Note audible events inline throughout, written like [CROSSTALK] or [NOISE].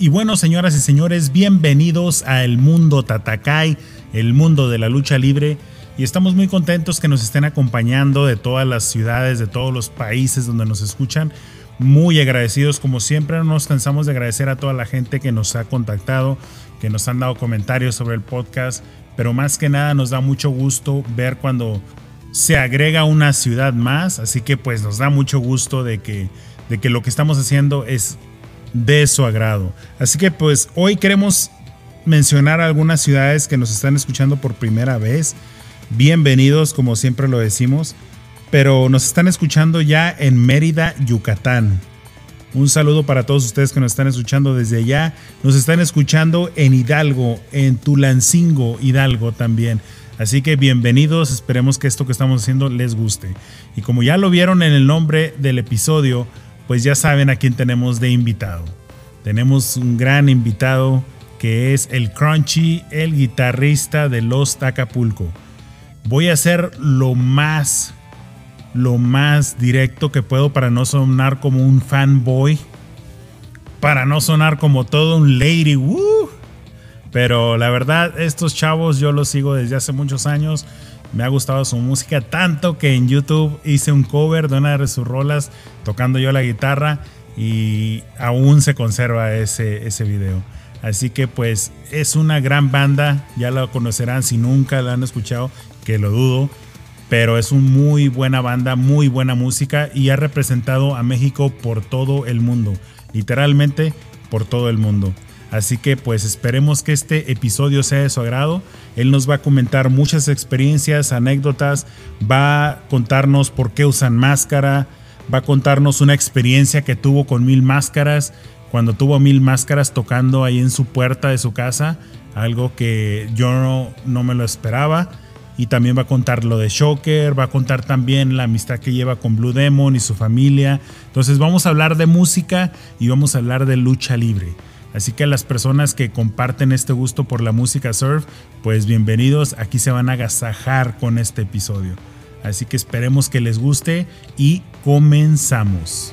Y bueno, señoras y señores, bienvenidos a El Mundo Tatakai, el mundo de la lucha libre. Y estamos muy contentos que nos estén acompañando de todas las ciudades, de todos los países donde nos escuchan. Muy agradecidos, como siempre, no nos cansamos de agradecer a toda la gente que nos ha contactado, que nos han dado comentarios sobre el podcast. Pero más que nada nos da mucho gusto ver cuando se agrega una ciudad más. Así que pues nos da mucho gusto de que, de que lo que estamos haciendo es de su agrado. Así que pues hoy queremos mencionar algunas ciudades que nos están escuchando por primera vez. Bienvenidos, como siempre lo decimos. Pero nos están escuchando ya en Mérida, Yucatán. Un saludo para todos ustedes que nos están escuchando desde allá. Nos están escuchando en Hidalgo, en Tulancingo, Hidalgo también. Así que bienvenidos, esperemos que esto que estamos haciendo les guste. Y como ya lo vieron en el nombre del episodio, pues ya saben a quién tenemos de invitado. Tenemos un gran invitado que es el Crunchy, el guitarrista de Los Acapulco. Voy a hacer lo más, lo más directo que puedo para no sonar como un fanboy, para no sonar como todo un lady. Pero la verdad, estos chavos yo los sigo desde hace muchos años. Me ha gustado su música tanto que en YouTube hice un cover de una de sus rolas tocando yo la guitarra y aún se conserva ese, ese video. Así que pues es una gran banda, ya la conocerán si nunca la han escuchado, que lo dudo, pero es una muy buena banda, muy buena música y ha representado a México por todo el mundo, literalmente por todo el mundo. Así que pues esperemos que este episodio sea de su agrado. Él nos va a comentar muchas experiencias, anécdotas, va a contarnos por qué usan máscara, va a contarnos una experiencia que tuvo con Mil Máscaras, cuando tuvo Mil Máscaras tocando ahí en su puerta de su casa, algo que yo no, no me lo esperaba. Y también va a contar lo de Shocker, va a contar también la amistad que lleva con Blue Demon y su familia. Entonces vamos a hablar de música y vamos a hablar de lucha libre. Así que a las personas que comparten este gusto por la música surf, pues bienvenidos, aquí se van a agasajar con este episodio. Así que esperemos que les guste y comenzamos.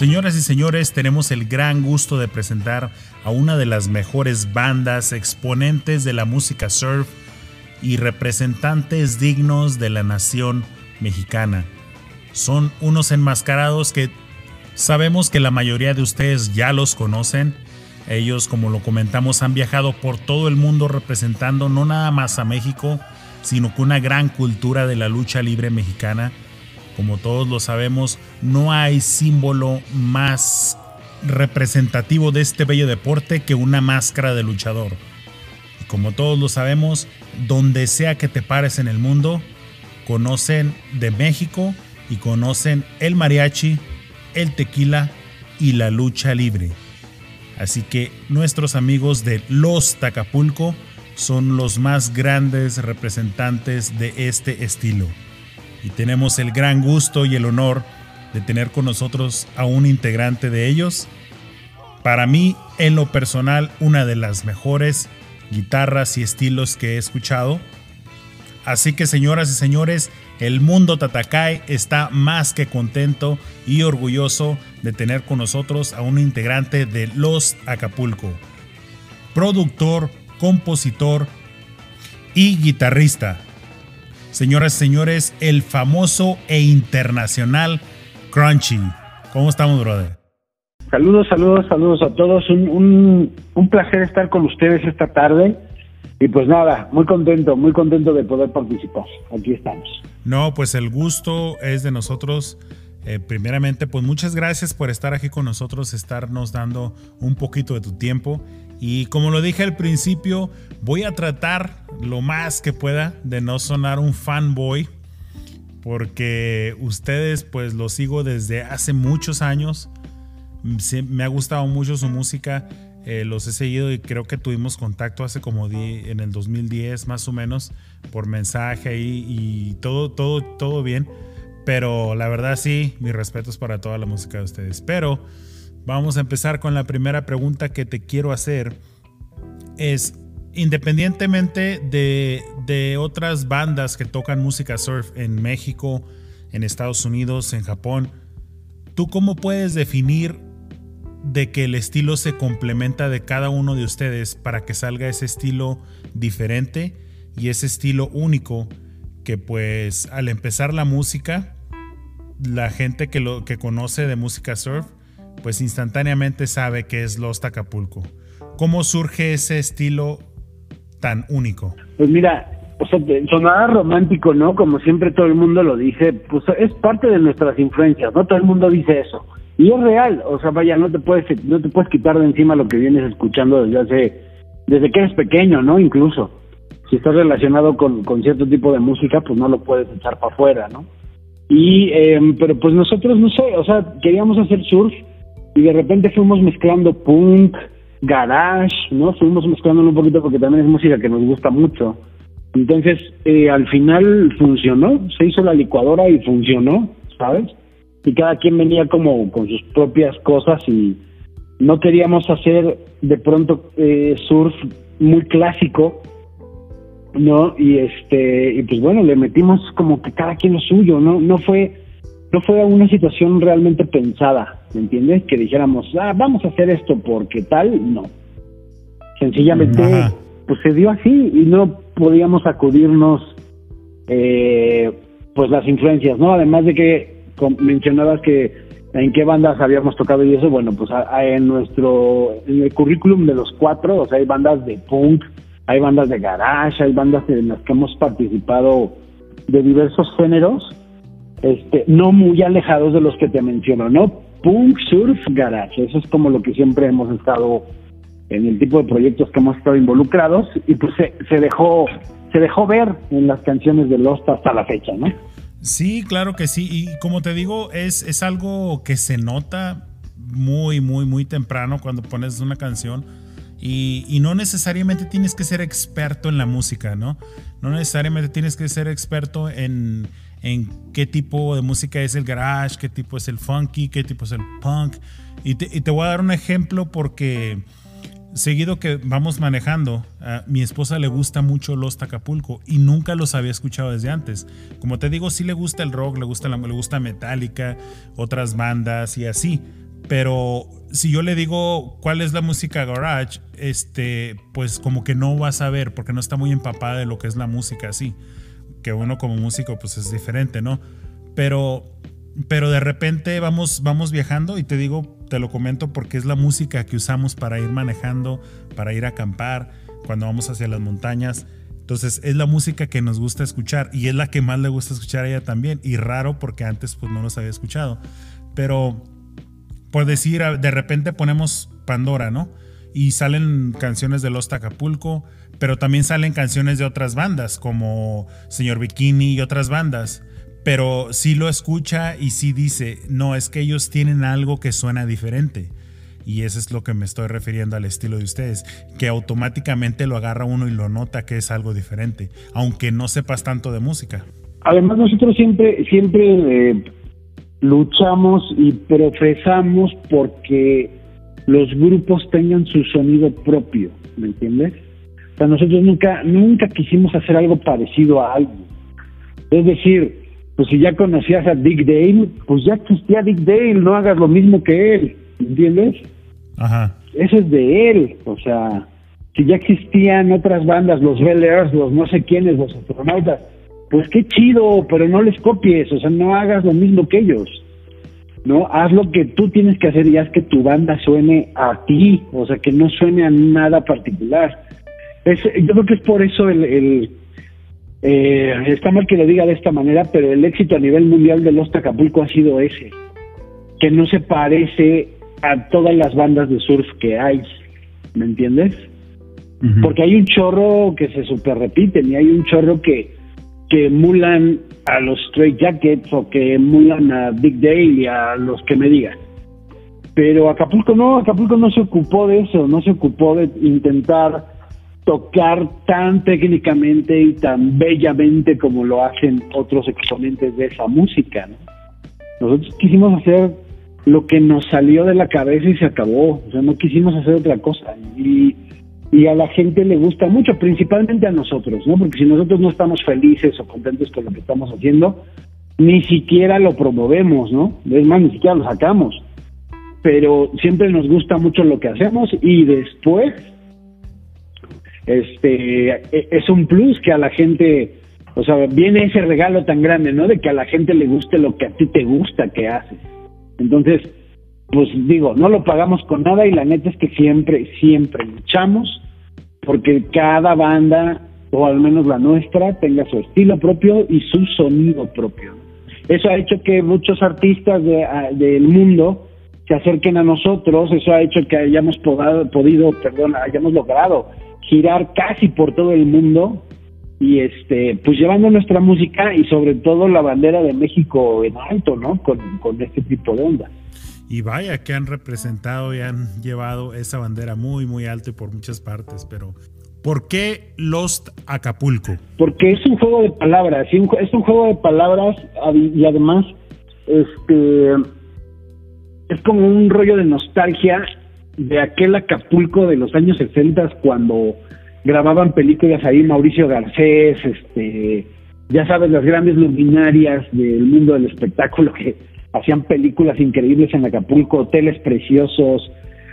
Señoras y señores, tenemos el gran gusto de presentar a una de las mejores bandas exponentes de la música surf y representantes dignos de la nación mexicana. Son unos enmascarados que sabemos que la mayoría de ustedes ya los conocen. Ellos, como lo comentamos, han viajado por todo el mundo representando no nada más a México, sino con una gran cultura de la lucha libre mexicana como todos lo sabemos, no hay símbolo más representativo de este bello deporte que una máscara de luchador. Y como todos lo sabemos, donde sea que te pares en el mundo, conocen de México y conocen el mariachi, el tequila y la lucha libre. Así que nuestros amigos de Los Tacapulco son los más grandes representantes de este estilo y tenemos el gran gusto y el honor de tener con nosotros a un integrante de ellos. Para mí, en lo personal, una de las mejores guitarras y estilos que he escuchado. Así que señoras y señores, el mundo Tatakai está más que contento y orgulloso de tener con nosotros a un integrante de Los Acapulco, productor, compositor y guitarrista. Señoras y señores, el famoso e internacional Crunchy. ¿Cómo estamos, brother? Saludos, saludos, saludos a todos. Un, un, placer estar con ustedes esta tarde. Y pues nada, muy contento, muy contento de poder participar. Aquí estamos. No, pues el gusto es de nosotros. Eh, primeramente, pues muchas gracias por estar aquí con nosotros, estarnos dando un poquito de tu tiempo. Y como lo dije al principio, voy a tratar lo más que pueda de no sonar un fanboy. Porque ustedes pues lo sigo desde hace muchos años. Me ha gustado mucho su música. Eh, los he seguido y creo que tuvimos contacto hace como en el 2010 más o menos por mensaje ahí y todo, todo, todo bien. Pero la verdad sí, mis respetos para toda la música de ustedes. Pero Vamos a empezar con la primera pregunta que te quiero hacer. Es, independientemente de, otras bandas que tocan música surf en México, en Estados Unidos, en Japón, ¿tú cómo puedes definir de que el estilo se complementa de cada uno de ustedes para que salga ese estilo diferente y ese estilo único que pues al empezar la música, la gente que, lo, que conoce de música surf pues instantáneamente sabe que es Los Acapulco. ¿Cómo surge ese estilo tan único? Pues mira, o sea, sonaba romántico, ¿no? Como siempre todo el mundo lo dice, pues es parte de nuestras influencias, ¿no? Todo el mundo dice eso. Y es real, o sea, vaya, no te puedes no te puedes quitar de encima lo que vienes escuchando desde hace desde que eres pequeño, ¿no? Incluso si estás relacionado con, con cierto tipo de música, pues no lo puedes echar para afuera, ¿no? Y em, pero pues nosotros no sé, o sea, queríamos hacer surf y de repente fuimos mezclando punk, garage, ¿no? Fuimos mezclando un poquito porque también es música que nos gusta mucho. Entonces, eh, al final funcionó, se hizo la licuadora y funcionó, ¿sabes? Y cada quien venía como con sus propias cosas y no queríamos hacer de pronto eh, surf muy clásico, ¿no? Y este, y pues bueno, le metimos como que cada quien lo suyo, ¿no? No fue no fue una situación realmente pensada, ¿me entiendes? Que dijéramos, ah, vamos a hacer esto porque tal, no. Sencillamente, pues se dio así y no podíamos acudirnos, eh, pues las influencias, ¿no? Además de que mencionabas que en qué bandas habíamos tocado y eso, bueno, pues en nuestro, en el currículum de los cuatro, o sea, hay bandas de punk, hay bandas de garage, hay bandas en las que hemos participado de diversos géneros este, no muy alejados de los que te menciono, ¿no? Punk, surf, garage, eso es como lo que siempre hemos estado en el tipo de proyectos que hemos estado involucrados y pues se, dejó se dejó ver en las canciones de Lost hasta la fecha, ¿no? Sí, claro que sí. Y como te digo, es, es algo que se nota muy, muy, muy temprano cuando pones una canción. Y, y, no necesariamente tienes que ser experto en la música, ¿no? No necesariamente tienes que ser experto en, en qué tipo de música es el garage, qué tipo es el funky, qué tipo es el punk. Y te, voy a dar un ejemplo porque seguido que vamos manejando, a mi esposa le gusta mucho los Tacapulco y nunca los había escuchado desde antes. Como te digo, sí le gusta el rock, le gusta, la, le gusta Metallica, otras bandas y así. pero si yo le digo cuál es la música garage, este, pues como que no va a saber porque no está muy empapada de lo que es la música así. Que uno como músico pues es diferente, ¿no? Pero, pero de repente vamos, vamos viajando y te digo, te lo comento porque es la música que usamos para ir manejando, para ir a acampar, cuando vamos hacia las montañas. Entonces es la música que nos gusta escuchar y es la que más le gusta escuchar a ella también. Y raro porque antes pues no nos había escuchado. Pero por decir, de repente ponemos Pandora, ¿no? Y salen canciones de Los Acapulco, pero también salen canciones de otras bandas, como Señor Bikini y otras bandas. Pero sí lo escucha y sí dice, no, es que ellos tienen algo que suena diferente. Y eso es lo que me estoy refiriendo al estilo de ustedes, que automáticamente lo agarra uno y lo nota que es algo diferente, aunque no sepas tanto de música. Además nosotros siempre, siempre eh, luchamos y profesamos porque los grupos tengan su sonido propio, ¿me entiendes? Sea, nosotros nunca, nunca quisimos hacer algo parecido a algo. Es decir, pues si ya conocías a Dick Dale, pues ya existía Dick Dale, no hagas lo mismo que él, ¿entiendes? Ajá. Eso es de él, o sea, si ya existían otras bandas, los Bel los no sé quiénes, los astronautas, pues qué chido, pero no les copies, o sea, no hagas lo mismo que ellos. ¿no? Haz lo que tú tienes que hacer y haz que tu banda suene a ti, o sea, que no suene a nada particular. Es, yo creo que es por eso el, el eh, está mal que lo diga de esta manera, pero el éxito a nivel mundial de Los Acapulco ha sido ese, que no se parece a todas las bandas de surf que hay, ¿me entiendes? Porque hay un chorro que se super repiten y hay un chorro que, que emulan a los Straight Jackets o que emulan a Big Dale y a los que me digan. Pero Acapulco no, Acapulco no se ocupó de eso, no se ocupó de intentar tocar tan técnicamente y tan bellamente como lo hacen otros exponentes de esa música. Nosotros quisimos hacer lo que nos salió de la cabeza y se acabó, o sea, no quisimos hacer otra cosa. Y, y a la gente le gusta mucho, principalmente a nosotros, ¿no? Porque si nosotros no estamos felices o contentos con lo que estamos haciendo, ni siquiera lo promovemos, ¿no? Es más, ni siquiera lo sacamos. Pero siempre nos gusta mucho lo que hacemos y después este e, es un plus que a la gente, o sea, viene ese regalo tan grande, ¿no? De que a la gente le guste lo que a ti te gusta que haces. Entonces, pues digo, no lo pagamos con nada y la neta es que siempre, siempre luchamos porque cada banda, o al menos la nuestra, tenga su estilo propio y su sonido propio. Eso ha hecho que muchos artistas del mundo se acerquen a nosotros, eso ha hecho que hayamos podido, perdón, hayamos logrado girar casi por todo el mundo y este pues llevando nuestra música y sobre todo la bandera de México en alto, ¿no? Con, con este tipo de ondas. Y vaya que han representado y han llevado esa bandera muy, muy alto y por muchas partes, pero ¿por qué Lost Acapulco? Porque es un juego de palabras, es un juego de palabras y además este es como un rollo de nostalgia de aquel Acapulco de los años 60 cuando grababan películas ahí Mauricio Garcés, este, ya sabes, las grandes luminarias del mundo del espectáculo que hacían películas increíbles en Acapulco, hoteles preciosos,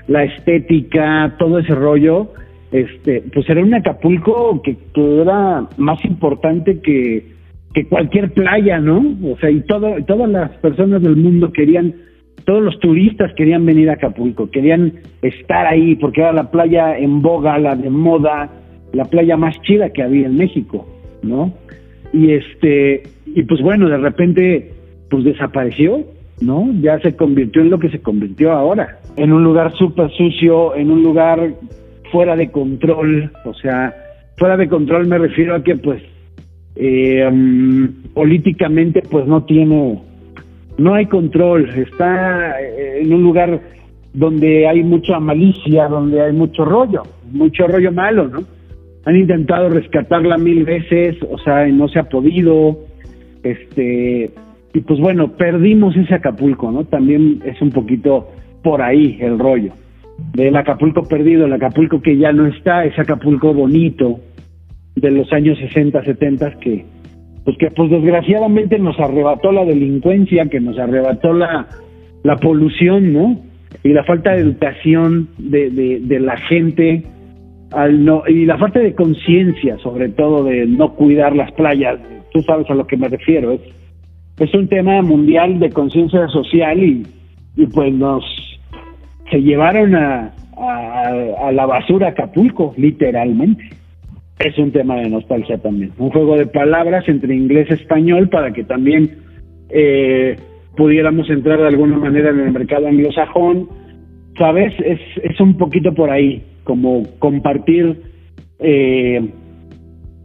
la estética, todo ese rollo, este, pues era un Acapulco que, era más importante que, que cualquier playa, ¿no? O sea, y todo, todas las personas del mundo querían, todos los turistas querían venir a Acapulco, querían estar ahí porque era la playa en boga, la de moda, la playa más chida que había en México, ¿no? Y este, y pues bueno, de repente pues desapareció, ¿no? Ya se convirtió en lo que se convirtió ahora, en un lugar súper sucio, en un lugar fuera de control, o sea, fuera de control me refiero a que pues eh, mm, políticamente pues no tiene, no hay control, está eh, en un lugar donde hay mucha malicia, donde hay mucho rollo, mucho rollo malo, ¿no? Han intentado rescatarla mil veces, o sea, no se ha podido, este, y pues bueno, perdimos ese Acapulco, ¿no? También es un poquito por ahí el rollo. Del Acapulco perdido, el Acapulco que ya no está, ese Acapulco bonito de los años 60, 70 que pues que pues desgraciadamente nos arrebató la delincuencia, que nos arrebató la, la polución, ¿no? y la falta de educación de, de, la gente al no, y la falta de conciencia, sobre todo de no cuidar las playas. Tú sabes a lo que me refiero. Es, es un tema mundial de conciencia social y, pues nos se llevaron a, a, la basura Acapulco, literalmente. Es un tema de nostalgia también. Un juego de palabras entre inglés y español para que también eh, pudiéramos entrar de alguna manera en el mercado anglosajón. ¿Sabes? Es, es un poquito por ahí, como compartir eh,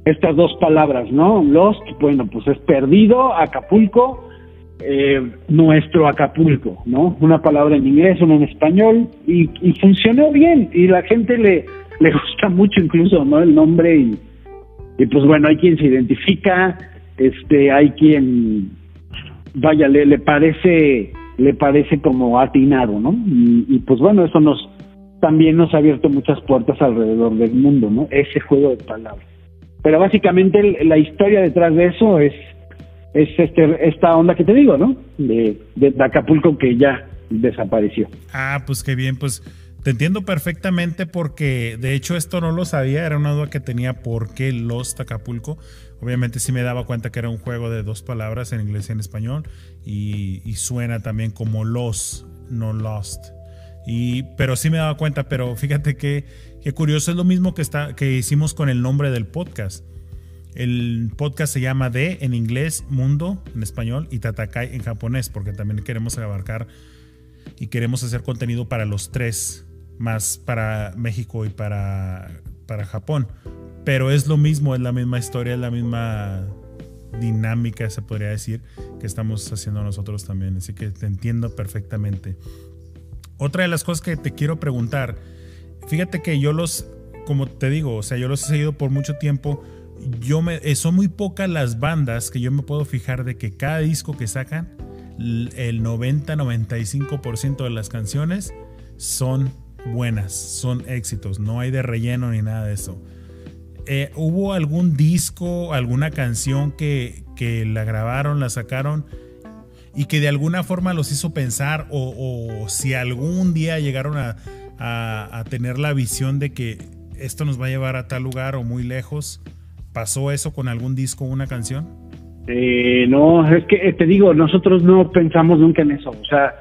estas dos palabras, ¿no? Lost, bueno, pues es perdido, Acapulco, eh, nuestro Acapulco, ¿no? Una palabra en inglés, una en español, y, funcionó bien, y la gente le, le gusta mucho incluso, ¿no? El nombre, y, y pues bueno, hay quien se identifica, este, hay quien, vaya, le, le parece, le parece como atinado, ¿no? Y, pues bueno, eso nos, también nos ha abierto muchas puertas alrededor del mundo, ¿no? Ese juego de palabras. Pero básicamente la historia detrás de eso es es este, esta onda que te digo, ¿no? De, de Acapulco que ya desapareció. Ah, pues qué bien, pues te entiendo perfectamente porque de hecho esto no lo sabía, era una duda que tenía por qué Lost Acapulco. Obviamente sí me daba cuenta que era un juego de dos palabras en inglés y en español y, suena también como Los, no Lost. Y, pero sí me daba cuenta, pero fíjate que, que curioso es lo mismo que, está, que hicimos con el nombre del podcast. El podcast se llama de en inglés, Mundo en español y Tatakai en japonés, porque también queremos abarcar y queremos hacer contenido para los tres, más para México y para, para Japón. Pero es lo mismo, es la misma historia, es la misma dinámica, se podría decir, que estamos haciendo nosotros también. Así que te entiendo perfectamente. Otra de las cosas que te quiero preguntar, fíjate que yo los, como te digo, o sea, yo los he seguido por mucho tiempo yo me, eh, son muy pocas las bandas que yo me puedo fijar de que cada disco que sacan, el 90-95% de las canciones son buenas, son éxitos, no hay de relleno ni nada de eso. Eh, ¿Hubo algún disco, alguna canción que, que, la grabaron, la sacaron y que de alguna forma los hizo pensar o, si algún día llegaron a, a tener la visión de que esto nos va a llevar a tal lugar o muy lejos? ¿Pasó eso con algún disco o una canción? Eh, no, es que eh, te digo, nosotros no pensamos nunca en eso. O sea,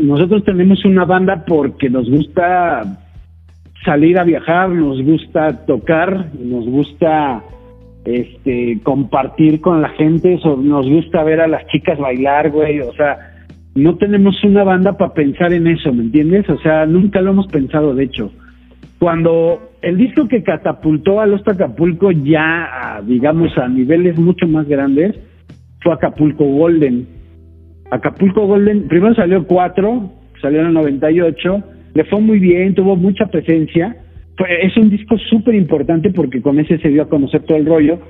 nosotros tenemos una banda porque nos gusta salir a viajar, nos gusta tocar, nos gusta este compartir con la gente, nos gusta ver a las chicas bailar, güey, o sea, no tenemos una banda para pensar en eso, ¿me entiendes? O sea, nunca lo hemos pensado, de hecho. Cuando el disco que catapultó a los Acapulco ya, digamos, a niveles mucho más grandes, fue Acapulco Golden. Acapulco Golden, primero salió cuatro, salió en el 98, le fue muy bien, tuvo mucha presencia. es un disco súper importante porque con ese se dio a conocer todo el rollo.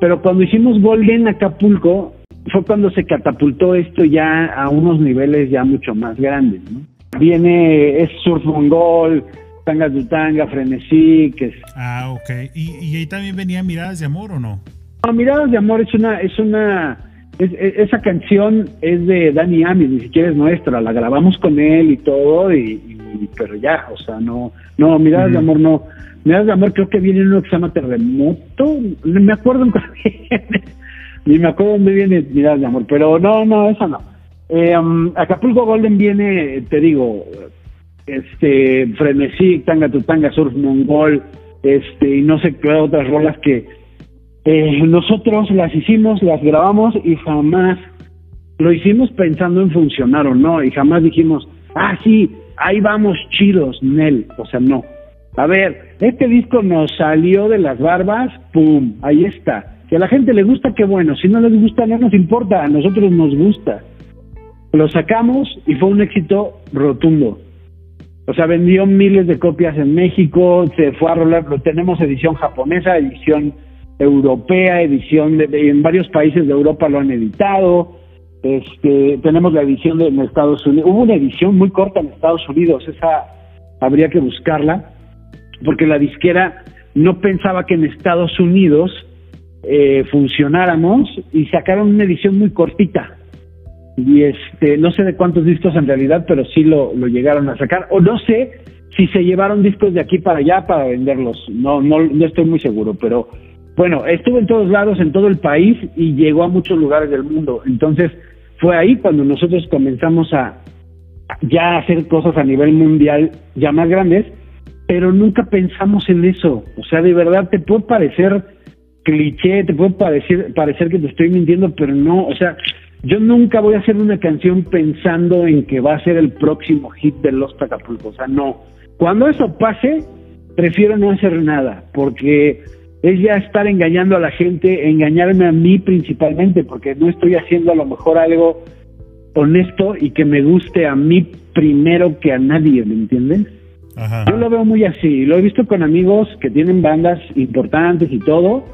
Pero cuando hicimos Golden Acapulco, fue cuando se catapultó esto ya a unos niveles ya mucho más grandes. ¿no? Viene, es Surf Mongol, Tanga Tanga, Frenesí, que es... Ah, ok. ¿Y, ahí también venía Miradas de Amor o no? No, Miradas de Amor es una... Es una esa canción es de Dani Amis, ni siquiera es nuestra, la grabamos con él y todo, y, pero ya, o sea, no, no, Miradas de Amor no. Miradas de Amor creo que viene uno que se llama Terremoto, no me acuerdo [LAUGHS] ni me acuerdo dónde viene Miradas de Amor, pero no, no, esa no. Eh, um, Acapulco Golden viene, te digo, este Frenesí, Tanga tu Tanga, Surf Mongol, este, y no sé qué otras rolas que eh, nosotros las hicimos, las grabamos y jamás lo hicimos pensando en funcionar o no, y jamás dijimos, ah, sí, ahí vamos chidos, Nel, o sea, no. A ver, este disco nos salió de las barbas, pum, ahí está. Si a la gente le gusta, qué bueno, si no les gusta, no nos importa, a nosotros nos gusta. Lo sacamos y fue un éxito rotundo. O sea, vendió miles de copias en México, se fue a rolar, tenemos edición japonesa, edición europea, edición de, en varios países de Europa lo han editado. Este, tenemos la edición de, en Estados Unidos. Hubo una edición muy corta en Estados Unidos, esa habría que buscarla, porque la disquera no pensaba que en Estados Unidos eh, funcionáramos y sacaron una edición muy cortita. y este no sé de cuántos discos en realidad, pero sí lo, lo llegaron a sacar. O no sé si se llevaron discos de aquí para allá para venderlos. No, no, no estoy muy seguro, pero bueno, estuvo en todos lados, en todo el país y llegó a muchos lugares del mundo. Entonces fue ahí cuando nosotros comenzamos a ya hacer cosas a nivel mundial ya más grandes, pero nunca pensamos en eso. O sea, de verdad te puede parecer cliché, te puede parecer, parecer que te estoy mintiendo, pero no, o sea, yo nunca voy a hacer una canción pensando en que va a ser el próximo hit de Los Tacapulcos, o sea, no. Cuando eso pase, prefiero no hacer nada, porque es ya estar engañando a la gente, engañarme a mí principalmente, porque no estoy haciendo a lo mejor algo honesto y que me guste a mí primero que a nadie, ¿me entiendes? Yo lo veo muy así, lo he visto con amigos que tienen bandas importantes y todo,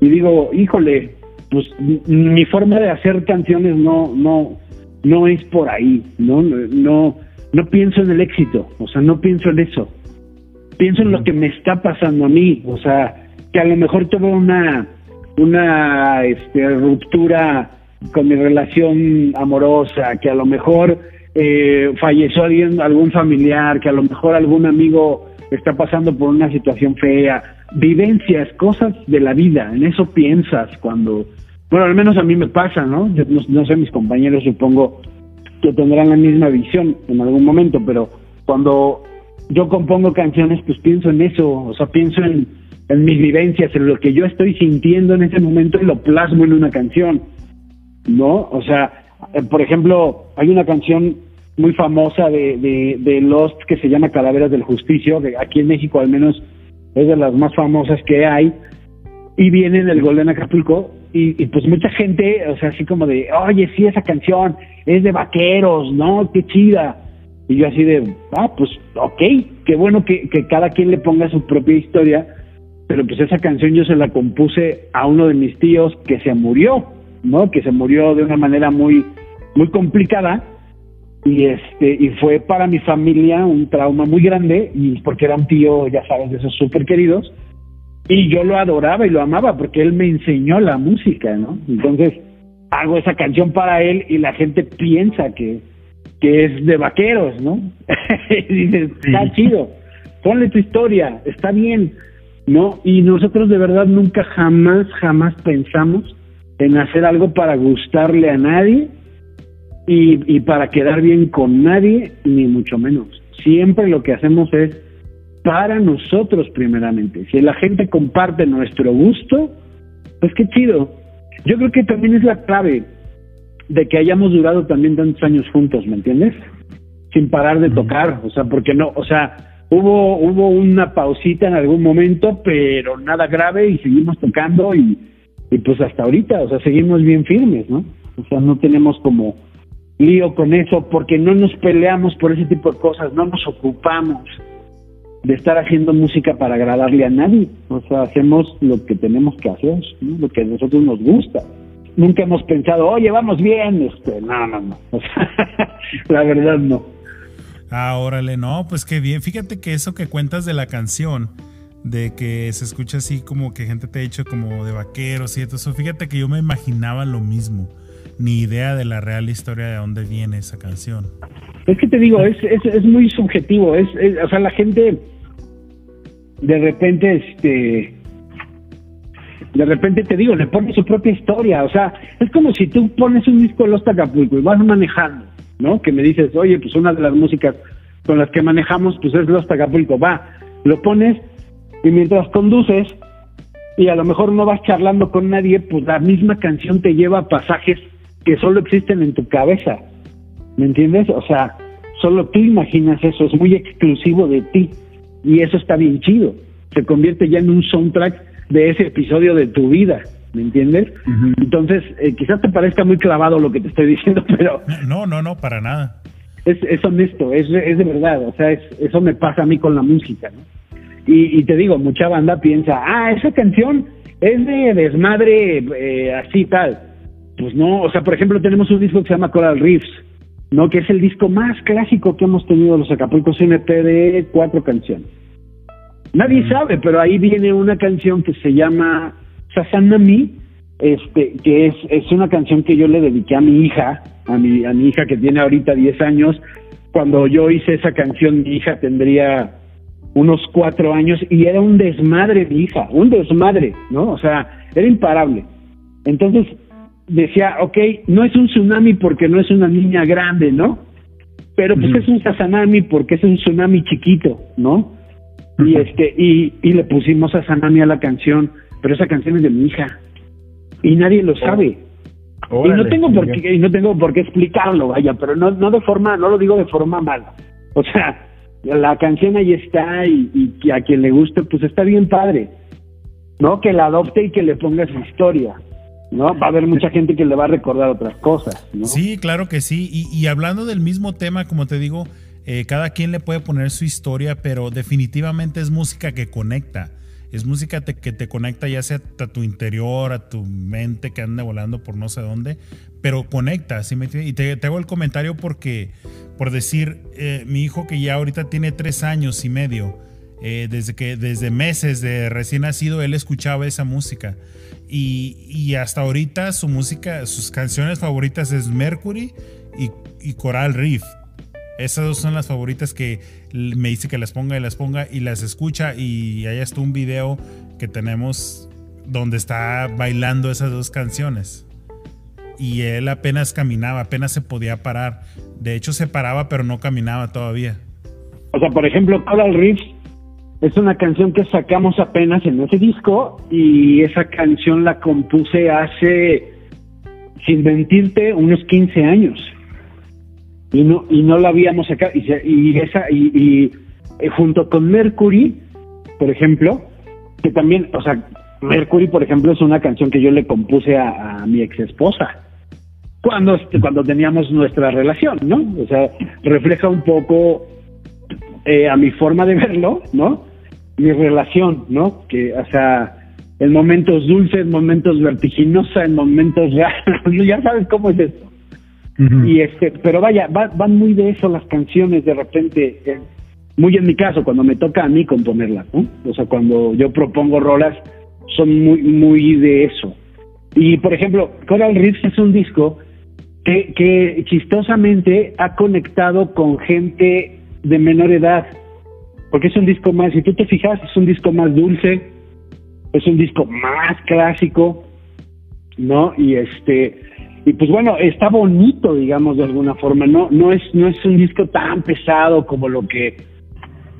y digo, híjole, pues mi forma de hacer canciones no, no, no es por ahí, no, no, no pienso en el éxito, o sea, no pienso en eso, pienso en lo que me está pasando a mí, o sea, que a lo mejor tuve una, una este, ruptura con mi relación amorosa, que a lo mejor eh, falleció alguien, algún familiar, que a lo mejor algún amigo está pasando por una situación fea, vivencias, cosas de la vida, en eso piensas cuando, bueno, al menos a mí me pasa, ¿no? no, sé, mis compañeros supongo que tendrán la misma visión en algún momento, pero cuando yo compongo canciones, pues pienso en eso, o sea, pienso en, en mis vivencias, en lo que yo estoy sintiendo en ese momento y lo plasmo en una canción, ¿no? O sea, eh, por ejemplo, hay una canción muy famosa de, de, de Lost que se llama Calaveras del Justicio, que aquí en México al menos es de las más famosas que hay, y viene del Golden Acapulco, y, pues mucha gente, o sea, así como de, oye, sí, esa canción es de vaqueros, ¿no? Qué chida. Y yo así de, ah, pues, ok, qué bueno que, que cada quien le ponga su propia historia, pero pues esa canción yo se la compuse a uno de mis tíos que se murió, ¿no? Que se murió de una manera muy, muy complicada, y este y fue para mi familia un trauma muy grande y porque era un tío ya sabes de esos súper queridos y yo lo adoraba y lo amaba porque él me enseñó la música no entonces hago esa canción para él y la gente piensa que que es de vaqueros no [LAUGHS] y dices está chido ponle tu historia está bien no y nosotros de verdad nunca jamás jamás pensamos en hacer algo para gustarle a nadie y, para quedar bien con nadie, ni mucho menos. Siempre lo que hacemos es para nosotros primeramente. Si la gente comparte nuestro gusto, pues qué chido. Yo creo que también es la clave de que hayamos durado también tantos años juntos, ¿me entiendes? Sin parar de tocar, o sea, porque no, o sea, hubo hubo una pausita en algún momento, pero nada grave y seguimos tocando y, y pues hasta ahorita, o sea, seguimos bien firmes, ¿no? O sea, no tenemos como lío con eso porque no nos peleamos por ese tipo de cosas, no nos ocupamos de estar haciendo música para agradarle a nadie. O sea, hacemos lo que tenemos que hacer, lo que a nosotros nos gusta. Nunca hemos pensado, oye, vamos bien. Este, no, no, no. [LAUGHS] La verdad no. Ah, órale, no, pues qué bien. Fíjate que eso que cuentas de la canción, de que se escucha así como que gente te ha dicho como de vaqueros y eso, fíjate que yo me imaginaba lo mismo ni idea de la real historia de dónde viene esa canción. Es que te digo, es, es, es muy subjetivo, es, o sea, la gente de repente, este, de repente te digo, le pone su propia historia, o sea, es como si tú pones un disco de Los Tacapulco y vas manejando, ¿no? Que me dices, oye, pues una de las músicas con las que manejamos, pues es Los Tacapulco, va, lo pones y mientras conduces y a lo mejor no vas charlando con nadie, pues la misma canción te lleva pasajes que solo existen en tu cabeza. ¿Me entiendes? O sea, solo tú imaginas eso, es muy exclusivo de ti. Y eso está bien chido. Se convierte ya en un soundtrack de ese episodio de tu vida. ¿Me entiendes? Entonces, eh, quizás te parezca muy clavado lo que te estoy [LAUGHS] diciendo, pero... No, no, no, para nada. Es, es honesto, es, es de verdad. O sea, es, eso me pasa a mí con la música, ¿no? Y, y te digo, mucha banda piensa, ah, esa canción es de desmadre eh, así tal pues no, o sea, por ejemplo, tenemos un disco que se llama Coral Reefs, ¿no? Que es el disco más clásico que hemos tenido los Acapulcos MP de cuatro canciones. Nadie sabe, pero ahí viene una canción que se llama Sasanami, este, que es, es una canción que yo le dediqué a mi hija a mi, a mi hija que tiene ahorita 10 años. Cuando yo hice esa canción, mi hija tendría unos cuatro años y era un desmadre mi hija, un desmadre, ¿no? O sea, era imparable. Entonces decía, ok, no es un tsunami porque no es una niña grande, ¿no? Pero pues es un tsunami porque es un tsunami chiquito, ¿no? Y este, y, y le pusimos a Sanami a la canción, pero esa canción es de mi hija. Y nadie lo sabe. y no tengo por qué, y no tengo por qué explicarlo, vaya, pero no, no de forma, no lo digo de forma mala. O sea, la canción ahí está y, y a quien le guste, pues está bien padre. ¿No? Que la adopte y que le ponga su historia. ¿no? Va a haber mucha gente que le va a recordar otras cosas, ¿no? Sí, claro que sí. Y, y hablando del mismo tema, como te digo, eh, cada quien le puede poner su historia, pero definitivamente es música que conecta. Es música que te conecta ya sea a tu interior, a tu mente que anda volando por no sé dónde, pero conecta. ¿sí me y te, te, hago el comentario porque, por decir, eh, mi hijo que ya ahorita tiene tres años y medio, eh, desde que desde meses de recién nacido él escuchaba esa música y, y, hasta ahorita su música sus canciones favoritas es Mercury y, y Coral Reef esas dos son las favoritas que me dice que las ponga y las ponga y las escucha y ahí está un video que tenemos donde está bailando esas dos canciones. Y él apenas caminaba apenas se podía parar. De hecho se paraba pero no caminaba todavía. O sea por ejemplo Coral Reef es una canción que sacamos apenas en ese disco y esa canción la compuse hace, sin mentirte, unos 15 años. Y no, y no la habíamos sacado. Y, y esa, y, eh, junto con Mercury, por ejemplo, que también, o sea, Mercury, por ejemplo, es una canción que yo le compuse a, mi ex esposa cuando, cuando teníamos nuestra relación, ¿no? O sea, refleja un poco eh, a mi forma de verlo, ¿no? mi relación, ¿no? Que, o sea, en momentos dulces, en momentos vertiginosos, en momentos [LAUGHS] ya sabes cómo es esto. Y este, pero vaya, van muy de eso las canciones de repente, eh, muy en mi caso, cuando me toca a mí componerlas. O sea, cuando yo propongo rolas, son muy, muy de eso. Y por ejemplo, Coral Reefs es un disco que, que chistosamente ha conectado con gente de menor edad porque es un disco más, si tú te fijas, es un disco más dulce, es un disco más clásico, ¿no? Y este, y pues bueno, está bonito, digamos, de alguna forma, no, no es, no es un disco tan pesado como lo que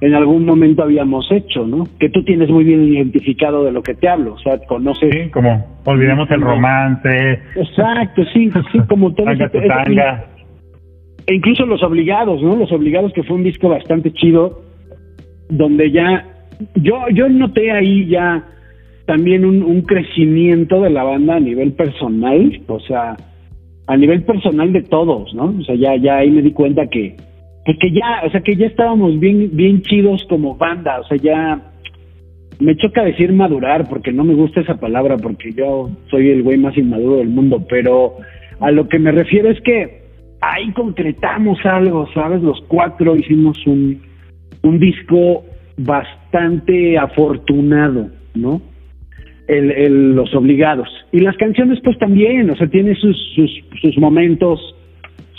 en algún momento habíamos hecho, ¿no? Que tú tienes muy bien identificado de lo que te hablo, o sea, conoces... Sí, como olvidemos el romance. Exacto, sí, sí, como [LAUGHS] todo... tanga, E incluso Los Obligados, ¿no? Los Obligados, que fue un disco bastante chido, donde ya yo yo noté ahí ya también un, un crecimiento de la banda a nivel personal, o sea, a nivel personal de todos, ¿no? O sea, ya ya ahí me di cuenta que pues que ya, o sea, que ya estábamos bien bien chidos como banda, o sea, ya me choca decir madurar porque no me gusta esa palabra porque yo soy el güey más inmaduro del mundo, pero a lo que me refiero es que ahí concretamos algo, ¿sabes? Los cuatro hicimos un un disco bastante afortunado, ¿no? El, los obligados. Y las canciones pues también, o sea, tiene sus, sus, sus momentos,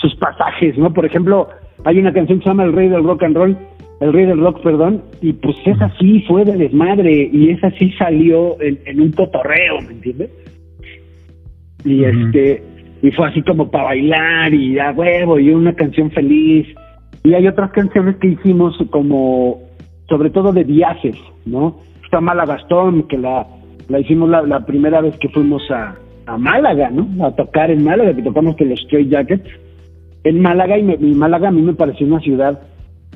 sus pasajes, ¿no? Por ejemplo, hay una canción que se llama El Rey del Rock and Roll, El Rey del Rock, perdón, y pues esa sí fue de desmadre, y esa sí salió en, un cotorreo, ¿me entiendes? Y este, y fue así como para bailar y a huevo, y una canción feliz, y hay otras canciones que hicimos como, sobre todo de viajes, ¿no? Está Malagastón, que la, la hicimos la, primera vez que fuimos a, a Málaga, ¿no? A tocar en Málaga, que tocamos con los Straight Jackets. En Málaga, y, Málaga a mí me pareció una ciudad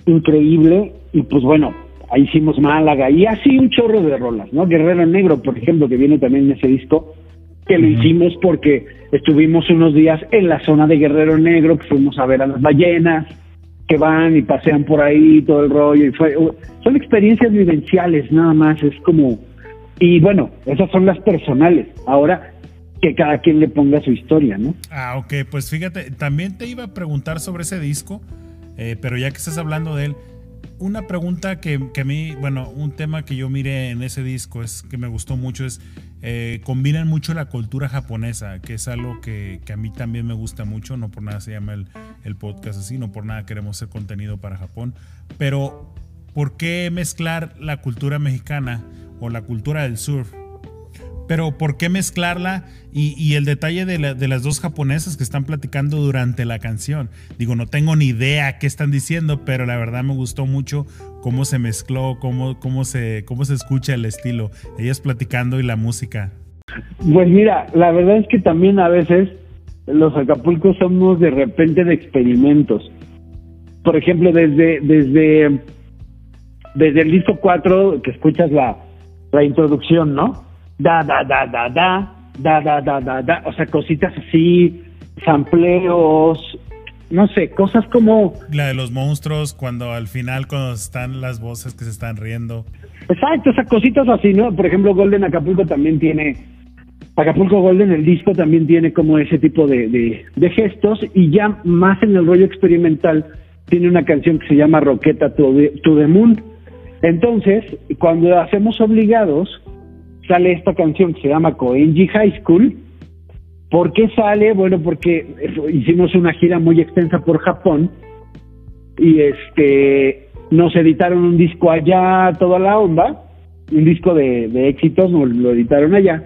increíble, y pues bueno, ahí hicimos Málaga, y así un chorro de rolas, ¿no? Guerrero Negro, por ejemplo, que viene también en ese disco, que lo hicimos porque estuvimos unos días en la zona de Guerrero Negro, que fuimos a ver a las ballenas, que van y pasean por ahí todo el rollo y fue son experiencias vivenciales nada más es como y bueno esas son las personales. Ahora que cada quien le ponga su historia no ah ok pues fíjate también te iba a preguntar sobre ese disco eh, pero ya que estás hablando de él una pregunta que, que, a mí bueno un tema que yo miré en ese disco es que me gustó mucho es eh, combinan mucho la cultura japonesa, que es algo que, que, a mí también me gusta mucho, no por nada se llama el, el podcast así, no por nada queremos hacer contenido para Japón, pero ¿por qué mezclar la cultura mexicana o la cultura del surf pero ¿por qué mezclarla? Y, el detalle de, las dos japonesas que están platicando durante la canción. Digo, no tengo ni idea qué están diciendo, pero la verdad me gustó mucho cómo se mezcló, cómo, cómo, se, cómo se escucha el estilo. Ellas platicando y la música. Pues mira, la verdad es que también a veces los Acapulcos somos de repente de experimentos. Por ejemplo, desde, desde, desde el disco 4 que escuchas la, la introducción, ¿no? da, da, da, da, da, da, da, da, da, da, o sea, cositas así, sampleos, no sé, cosas como... La de los monstruos, cuando al final, cuando están las voces que se están riendo. Exacto, o sea, cositas así, ¿no? Por ejemplo, Golden Acapulco también tiene... Acapulco Golden, el disco también tiene como ese tipo de, de, de gestos y ya más en el rollo experimental tiene una canción que se llama Roqueta to to the Moon. Entonces, cuando hacemos obligados, sale esta canción que se llama Koenji High School. ¿Por qué sale? Bueno, porque hicimos una gira muy extensa por Japón y este nos editaron un disco allá, toda la onda, un disco de, éxitos, nos lo editaron allá.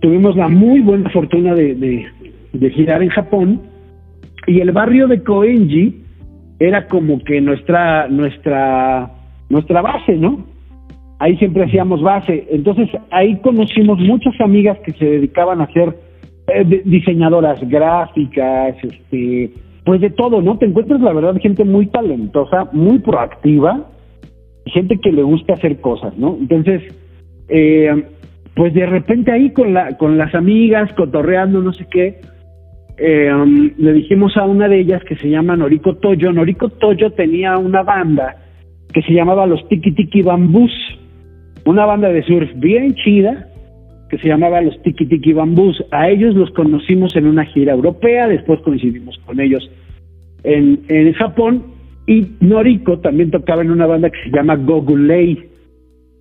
Tuvimos la muy buena fortuna de, de girar en Japón y el barrio de Koenji era como que nuestra nuestra nuestra base, ¿no? ahí siempre hacíamos base. Entonces ahí conocimos muchas amigas que se dedicaban a ser eh, diseñadoras gráficas, este, pues de todo, ¿no? Te encuentras la verdad gente muy talentosa, muy proactiva, gente que le gusta hacer cosas, ¿no? Entonces, eh, pues de repente ahí con la con las amigas cotorreando, no sé qué. Eh, um, le dijimos a una de ellas que se llama Noriko Toyo. Noriko Toyo tenía una banda que se llamaba los Tiki Tiki Bambús una banda de surf bien chida que se llamaba los Tiki Tiki Bambús. A ellos los conocimos en una gira europea, después coincidimos con ellos en, en Japón y Noriko también tocaba en una banda que se llama Gogulei,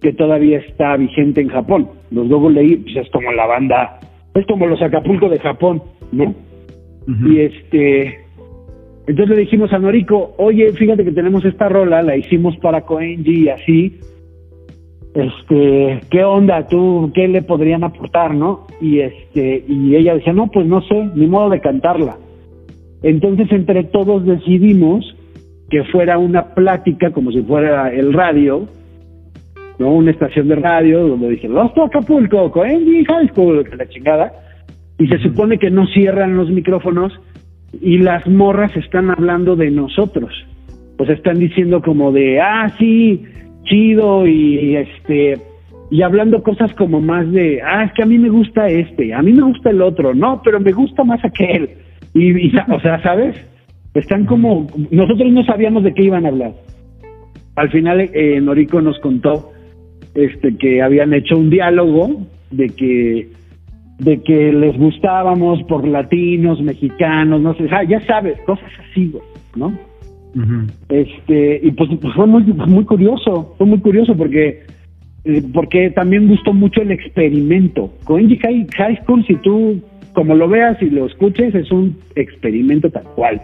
que todavía está vigente en Japón. Los Gogulei pues, es como la banda, es como los Acapulco de Japón, ¿no? Y este, entonces le dijimos a Noriko, oye, fíjate que tenemos esta rola, la hicimos para Koenji y así, este, ¿qué onda tú? ¿Qué le podrían aportar, no? Y este, y ella decía, no, pues no sé, ni modo de cantarla. Entonces entre todos decidimos que fuera una plática como si fuera el radio, ¿no? Una estación de radio donde dije, Los Acapulco, Coenji High School, la chingada. Y se supone que no cierran los micrófonos y las morras están hablando de nosotros. Pues están diciendo como de, ah, sí, chido y este y hablando cosas como más de, ah, es que a mí me gusta este, a mí me gusta el otro, no, pero me gusta más aquel. Y, [LAUGHS] o sea, ¿sabes? Están como, nosotros no sabíamos de qué iban a hablar. Al final, eh, Norico nos contó este que habían hecho un diálogo de que de que les gustábamos por latinos, mexicanos, no sé, ya sabes, cosas así, ¿no? Este, y pues, pues, fue muy, muy curioso, fue muy curioso porque eh, porque también gustó mucho el experimento. Con High, High School, si tú como lo veas y lo escuches, es un experimento tal cual.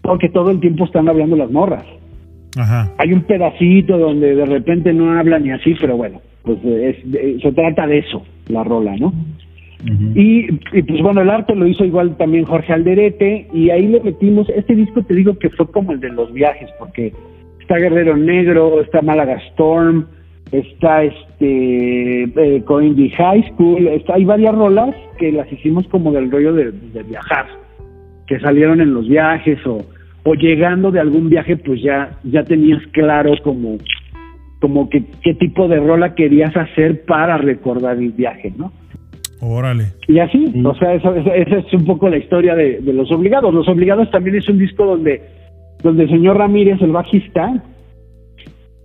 Porque todo el tiempo están hablando las morras. Hay un pedacito donde de repente no hablan ni así, pero bueno, pues se trata de eso, la rola, ¿no? y, pues bueno, el arte lo hizo igual también Jorge Alderete y ahí le metimos, este disco te digo que fue como el de los viajes, porque está Guerrero Negro, está Málaga Storm, está este eh, High School, está, hay varias rolas que las hicimos como del rollo de, viajar, que salieron en los viajes o, o llegando de algún viaje, pues ya, ya tenías claro como, como que qué tipo de rola querías hacer para recordar el viaje, ¿no? Órale. Y así, o sea, esa, es un poco la historia de, Los Obligados. Los Obligados también es un disco donde, donde el señor Ramírez, el bajista,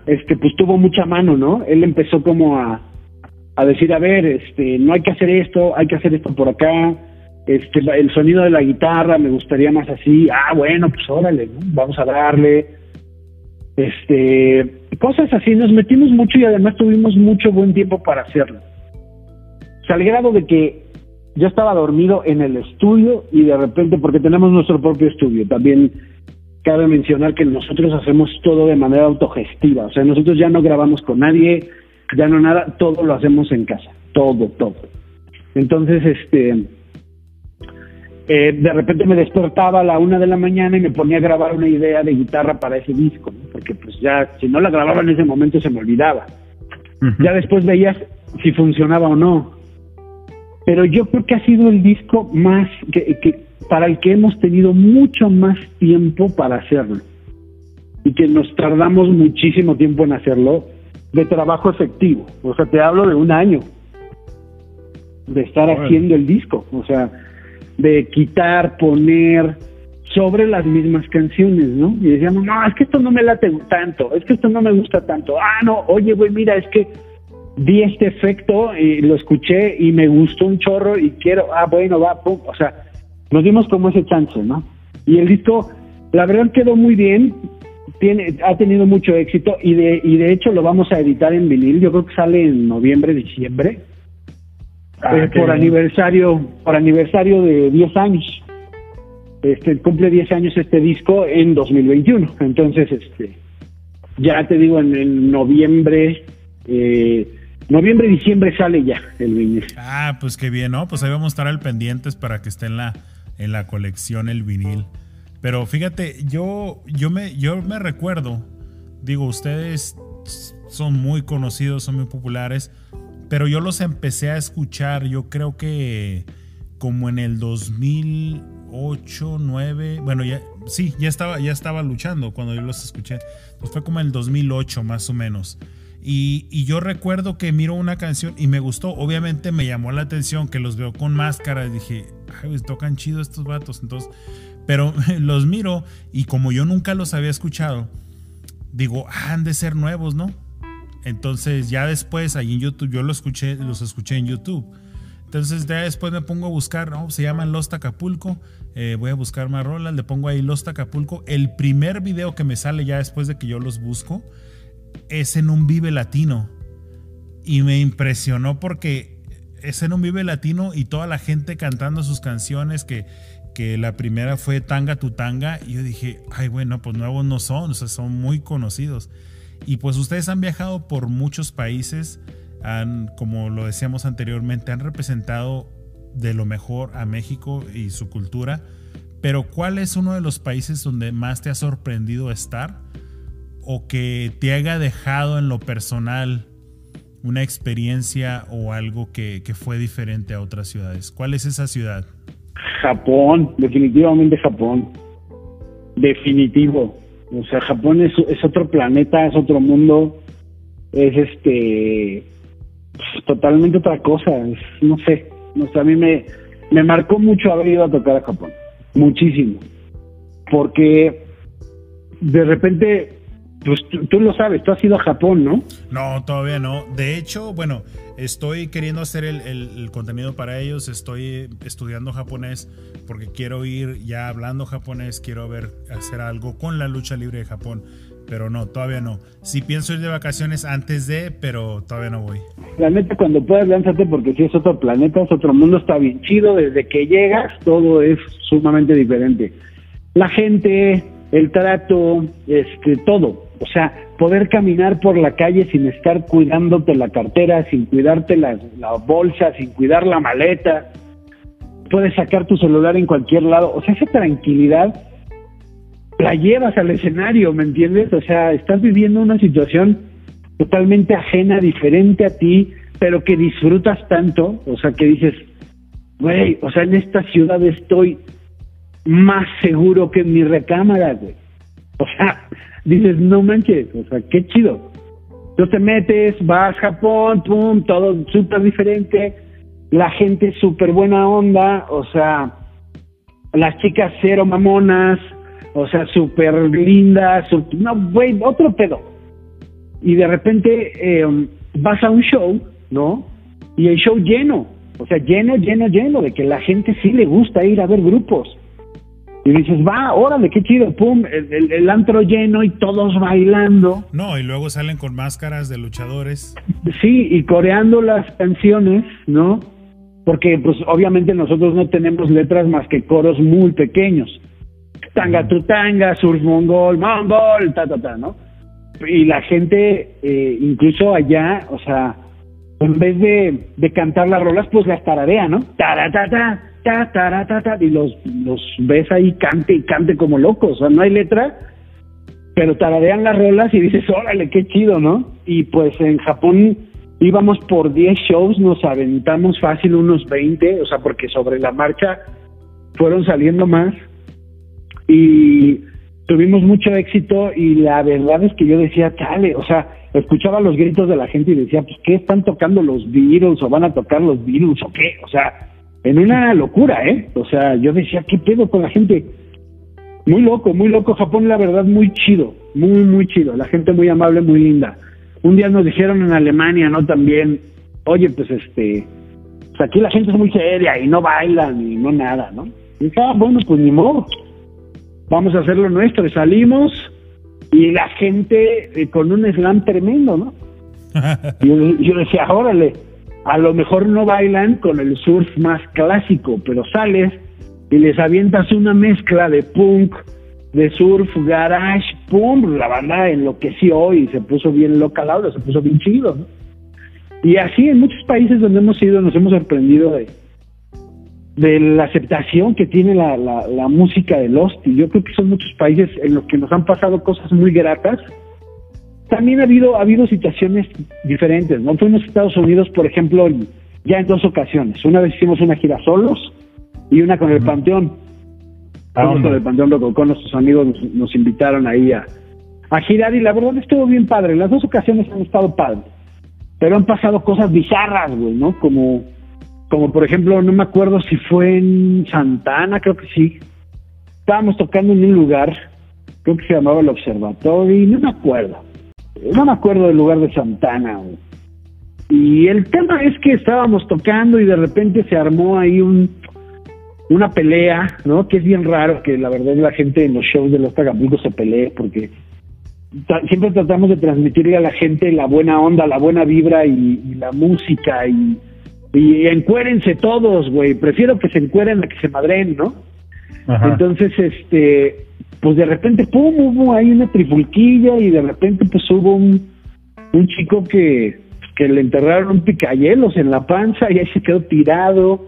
este, pues tuvo mucha mano, ¿no? Él empezó como a, a decir, a ver, este, no hay que hacer esto, hay que hacer esto por acá, este, el sonido de la guitarra me gustaría más así, ah, bueno, pues órale, vamos a darle, este, cosas así, nos metimos mucho y además tuvimos mucho buen tiempo para hacerlo. O sea, al de que yo estaba dormido en el estudio y de repente, porque tenemos nuestro propio estudio, también cabe mencionar que nosotros hacemos todo de manera autogestiva. O sea, nosotros ya no grabamos con nadie, ya no nada, todo lo hacemos en casa. Todo, todo. Entonces, este eh, de repente me despertaba a la una de la mañana y me ponía a grabar una idea de guitarra para ese disco. Porque pues ya, si no la grababa en ese momento se me olvidaba. Ya después veías si funcionaba o no. Pero yo creo que ha sido el disco más, que, que para el que hemos tenido mucho más tiempo para hacerlo. Y que nos tardamos muchísimo tiempo en hacerlo de trabajo efectivo. O sea, te hablo de un año de estar haciendo el disco. O sea, de quitar, poner sobre las mismas canciones, ¿no? Y decíamos, no, es que esto no me late tanto, es que esto no me gusta tanto. Ah, no, oye, güey, mira, es que vi este efecto y lo escuché y me gustó un chorro y quiero, ah, bueno, va, pum. O sea, nos dimos como ese chance, ¿no? Y el disco, la verdad quedó muy bien, tiene, ha tenido mucho éxito y de, y de hecho lo vamos a editar en vinil, yo creo que sale en noviembre, diciembre Ah, eh, por aniversario, por aniversario de 10 años. Este cumple 10 años este disco en 2021. Entonces, este ya te digo en, noviembre eh, noviembre diciembre sale ya el vinil. Ah, pues qué bien, ¿no? Pues ahí vamos a estar al pendientes para que esté en la en la colección el vinil. Pero fíjate, yo yo me yo me recuerdo, digo, ustedes son muy conocidos, son muy populares, pero yo los empecé a escuchar, yo creo que como en el 2008, 9, bueno, ya sí, ya estaba ya estaba luchando cuando yo los escuché. Pues fue como el 2008 más o menos. Y, yo recuerdo que miro una canción y me gustó. Obviamente me llamó la atención que los veo con máscara. Y dije, ay, pues, tocan chido estos vatos. Entonces, pero [LAUGHS] los miro y como yo nunca los había escuchado, digo, ah, han de ser nuevos, ¿no? Entonces ya después ahí en YouTube, yo los escuché, los escuché en YouTube. Entonces ya después me pongo a buscar, ¿no? Se llaman Los Acapulco. Eh, voy a buscar más rolas, le pongo ahí Los Acapulco. El primer video que me sale ya después de que yo los busco es en un Vive Latino. Y me impresionó porque es en un Vive Latino y toda la gente cantando sus canciones que, que la primera fue Tanga tu Tanga. Y yo dije, ay, bueno, pues nuevos no son, o sea, son muy conocidos. Y pues ustedes han viajado por muchos países, han, como lo decíamos anteriormente, han representado de lo mejor a México y su cultura. Pero ¿cuál es uno de los países donde más te ha sorprendido estar? O que te haya dejado en lo personal una experiencia o algo que, que fue diferente a otras ciudades. ¿Cuál es esa ciudad? Japón, definitivamente Japón. Definitivo. O sea, Japón es, es otro planeta, es otro mundo, es este totalmente otra cosa, no sé, no sé, a mí me, me marcó mucho haber ido a tocar a Japón, muchísimo, porque de repente pues tú, lo sabes, tú has ido a Japón, ¿no? No, todavía no. De hecho, bueno, estoy queriendo hacer el, contenido para ellos, estoy estudiando japonés porque quiero ir ya hablando japonés, quiero ver, hacer algo con la lucha libre de Japón. Pero no, todavía no. Sí pienso ir de vacaciones antes de, pero todavía no voy. La neta, cuando puedas, lánzate porque si es otro planeta, es otro mundo, está bien chido. Desde que llegas, todo es sumamente diferente. La gente, el trato, este, todo. O sea, poder caminar por la calle sin estar cuidándote la cartera, sin cuidarte la, bolsa, sin cuidar la maleta. Puedes sacar tu celular en cualquier lado. O sea, esa tranquilidad la llevas al escenario, ¿me entiendes? O sea, estás viviendo una situación totalmente ajena, diferente a ti, pero que disfrutas tanto. O sea, que dices, güey, o sea, en esta ciudad estoy más seguro que en mi recámara, güey. O sea, [LAUGHS] dices, no manches, o sea, qué chido. Tú te metes, vas a Japón, pum, todo súper diferente, la gente súper buena onda, o sea, las chicas cero mamonas, o sea, súper lindas, no, güey, otro pedo. Y de repente eh, vas a un show, ¿no? Y el show lleno, o sea, lleno, lleno, lleno, de que la gente sí le gusta ir a ver grupos. Y dices, va, órale, qué chido, pum, el, antro lleno y todos bailando. No, y luego salen con máscaras de luchadores. Sí, y coreando las canciones, ¿no? porque pues obviamente nosotros no tenemos letras más que coros muy pequeños. Tanga tu tanga, surf mongol, mongol, ta ta ta, ¿no? Y la gente, eh, incluso allá, o sea, en vez de, de cantar las rolas, pues las tararea, ¿no? Ta ta ta ta ta ta ta y los, los ves ahí cante y cante como locos, o sea, no hay letra, pero tararean las rolas y dices, órale, qué chido, ¿no? Y pues en Japón íbamos por 10 shows, nos aventamos fácil unos 20, o sea, porque sobre la marcha fueron saliendo más y tuvimos mucho éxito y la verdad es que yo decía, chale, o sea, escuchaba los gritos de la gente y decía, pues, ¿qué están tocando los Beatles o van a tocar los Beatles o qué? O sea, en una locura, ¿eh? O sea, yo decía, ¿qué pedo con la gente? Muy loco, muy loco. Japón, la verdad, muy chido, muy, muy chido. La gente muy amable, muy linda. Un día nos dijeron en Alemania, ¿no? También, oye, pues este, pues aquí la gente es muy seria y no bailan y no nada, ¿no? Y dije, ah, bueno, pues ni modo. Vamos a hacer lo nuestro. Y salimos y la gente eh, con un slam tremendo, ¿no? [LAUGHS] yo, yo decía, órale, a lo mejor no bailan con el surf más clásico, pero sales y les avientas una mezcla de punk, de surf, garage, pum, la banda enloqueció y se puso bien loca Laura, se puso bien chido, ¿no? Y así en muchos países donde hemos ido nos hemos sorprendido de, de la aceptación que tiene la, la, la música de Lost y yo creo que son muchos países en los que nos han pasado cosas muy gratas también ha habido, ha habido situaciones diferentes, ¿no? Fuimos a Estados Unidos, por ejemplo, ya en dos ocasiones. Una vez hicimos una gira solos y una con el Panteón. con el Panteón con nuestros amigos nos, invitaron ahí a, a girar y la verdad estuvo bien padre. Las dos ocasiones han estado padres. Pero han pasado cosas bizarras, güey, ¿no? Como, como por ejemplo, no me acuerdo si fue en Santana, creo que sí. Estábamos tocando en un lugar, creo que se llamaba el Observatorio, no me acuerdo no me acuerdo del lugar de Santana. Y el tema es que estábamos tocando y de repente se armó ahí un una pelea, ¿no? Que es bien raro que la verdad la gente en los shows de los Tagapulcos se pelee porque siempre tratamos de transmitirle a la gente la buena onda, la buena vibra y, la música y, y encuérense todos, güey. Prefiero que se encueren a que se madren, ¿no? Entonces, este, pues de repente, pum, hubo ahí una trifulquilla y de repente pues hubo un, un chico que, que le enterraron un picayelos en la panza y ahí se quedó tirado.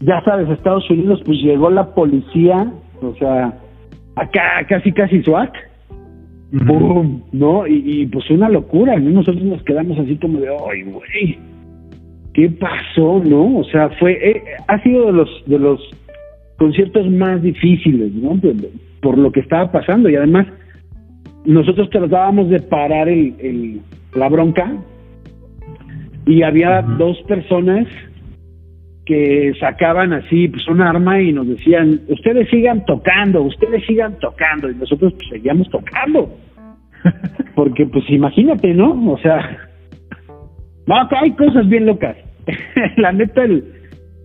Ya sabes, Estados Unidos pues llegó la policía, o sea, acá casi casi SWAT. ¡Bum! ¿No? Y, pues una locura, ¿no? Nosotros nos quedamos así como de, ¡ay, güey! ¿Qué pasó, no? O sea, fue, eh, ha sido de los, de los conciertos más difíciles, ¿no? por lo que estaba pasando. Y además nosotros tratábamos de parar el, la bronca. Y había dos personas que sacaban así pues un arma y nos decían ustedes sigan tocando ustedes sigan tocando y nosotros pues, seguíamos tocando. [LAUGHS] Porque pues imagínate no o sea no hay cosas bien locas [LAUGHS] la neta el,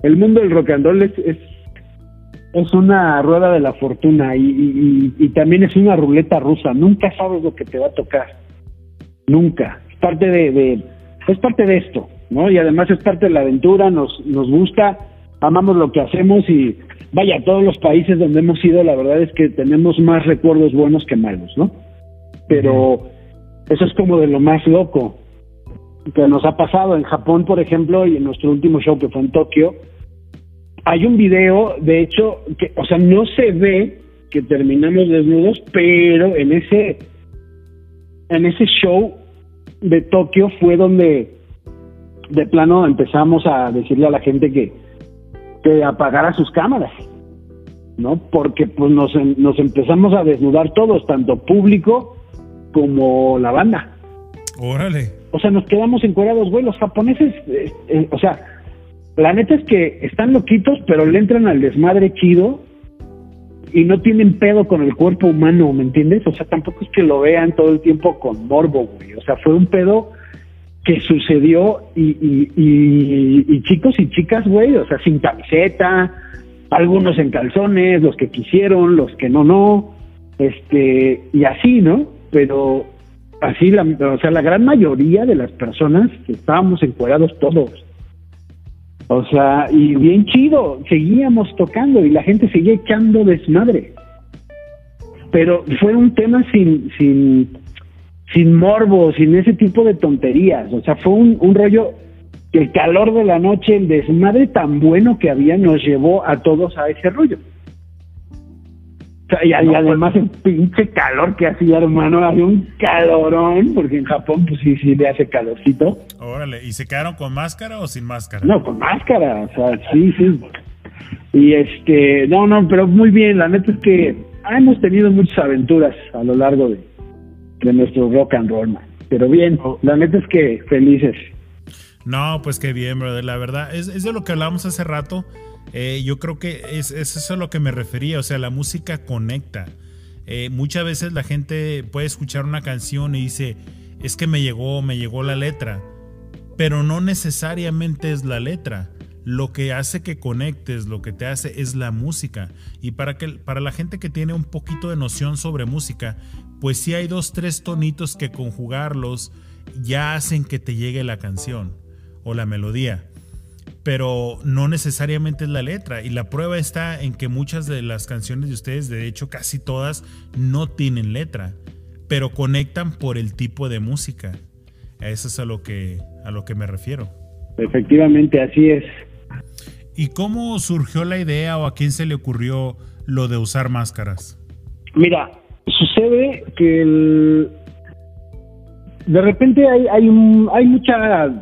el mundo del rock and roll es es una rueda de la fortuna y, y, también es una ruleta rusa. Nunca sabes lo que te va a tocar. Nunca. Es parte de, es parte de esto, ¿no? Y además es parte de la aventura, nos, nos gusta, amamos lo que hacemos y vaya, todos los países donde hemos ido, la verdad es que tenemos más recuerdos buenos que malos, ¿no? Pero eso es como de lo más loco que nos ha pasado en Japón, por ejemplo, y en nuestro último show que fue en Tokio hay un video, de hecho, que, o sea, no se ve que terminamos desnudos, pero en ese, en ese show de Tokio fue donde de plano empezamos a decirle a la gente que, que apagara sus cámaras, ¿no? Porque pues nos, nos empezamos a desnudar todos, tanto público como la banda. Órale. O sea, nos quedamos encuadrados, güey, los japoneses, eh, eh, o sea, la neta es que están loquitos, pero le entran al desmadre chido y no tienen pedo con el cuerpo humano, ¿me entiendes? O sea, tampoco es que lo vean todo el tiempo con morbo, güey. O sea, fue un pedo que sucedió y, y, y, chicos y chicas, güey, o sea, sin camiseta, algunos en calzones, los que quisieron, los que no, no, este, y así, ¿no? Pero así, la, o sea, la gran mayoría de las personas estábamos encuadrados todos. O sea, y bien chido, seguíamos tocando y la gente seguía echando desmadre. Pero fue un tema sin, sin, sin morbo, sin ese tipo de tonterías. O sea, fue un, un rollo que el calor de la noche, el desmadre tan bueno que había, nos llevó a todos a ese rollo. Sea, y, y además el pinche calor que hacía, hermano, había un calorón, porque en Japón, pues sí, sí le hace calorcito. Órale, ¿y se quedaron con máscara o sin máscara? No, con máscara, o sea, sí, sí. Y este, no, no, pero muy bien, la neta es que hemos tenido muchas aventuras a lo largo de, de nuestro rock and roll, man. Pero bien, la neta es que felices. No, pues qué bien, brother. La verdad, es, es de lo que hablábamos hace rato. Eh, yo creo que es, es eso a lo que me refería. O sea, la música conecta. Eh, muchas veces la gente puede escuchar una canción y dice, es que me llegó, me llegó la letra. Pero no necesariamente es la letra. Lo que hace que conectes, lo que te hace es la música. Y para, que, para la gente que tiene un poquito de noción sobre música, pues sí hay dos, tres tonitos que conjugarlos ya hacen que te llegue la canción o la melodía. Pero no necesariamente es la letra. Y la prueba está en que muchas de las canciones de ustedes, de hecho casi todas, no tienen letra. Pero conectan por el tipo de música. Eso es a lo que, a lo que me refiero. Efectivamente, así es. ¿Y cómo surgió la idea o a quién se le ocurrió lo de usar máscaras? Mira, sucede que el... de repente hay, hay, un, hay mucha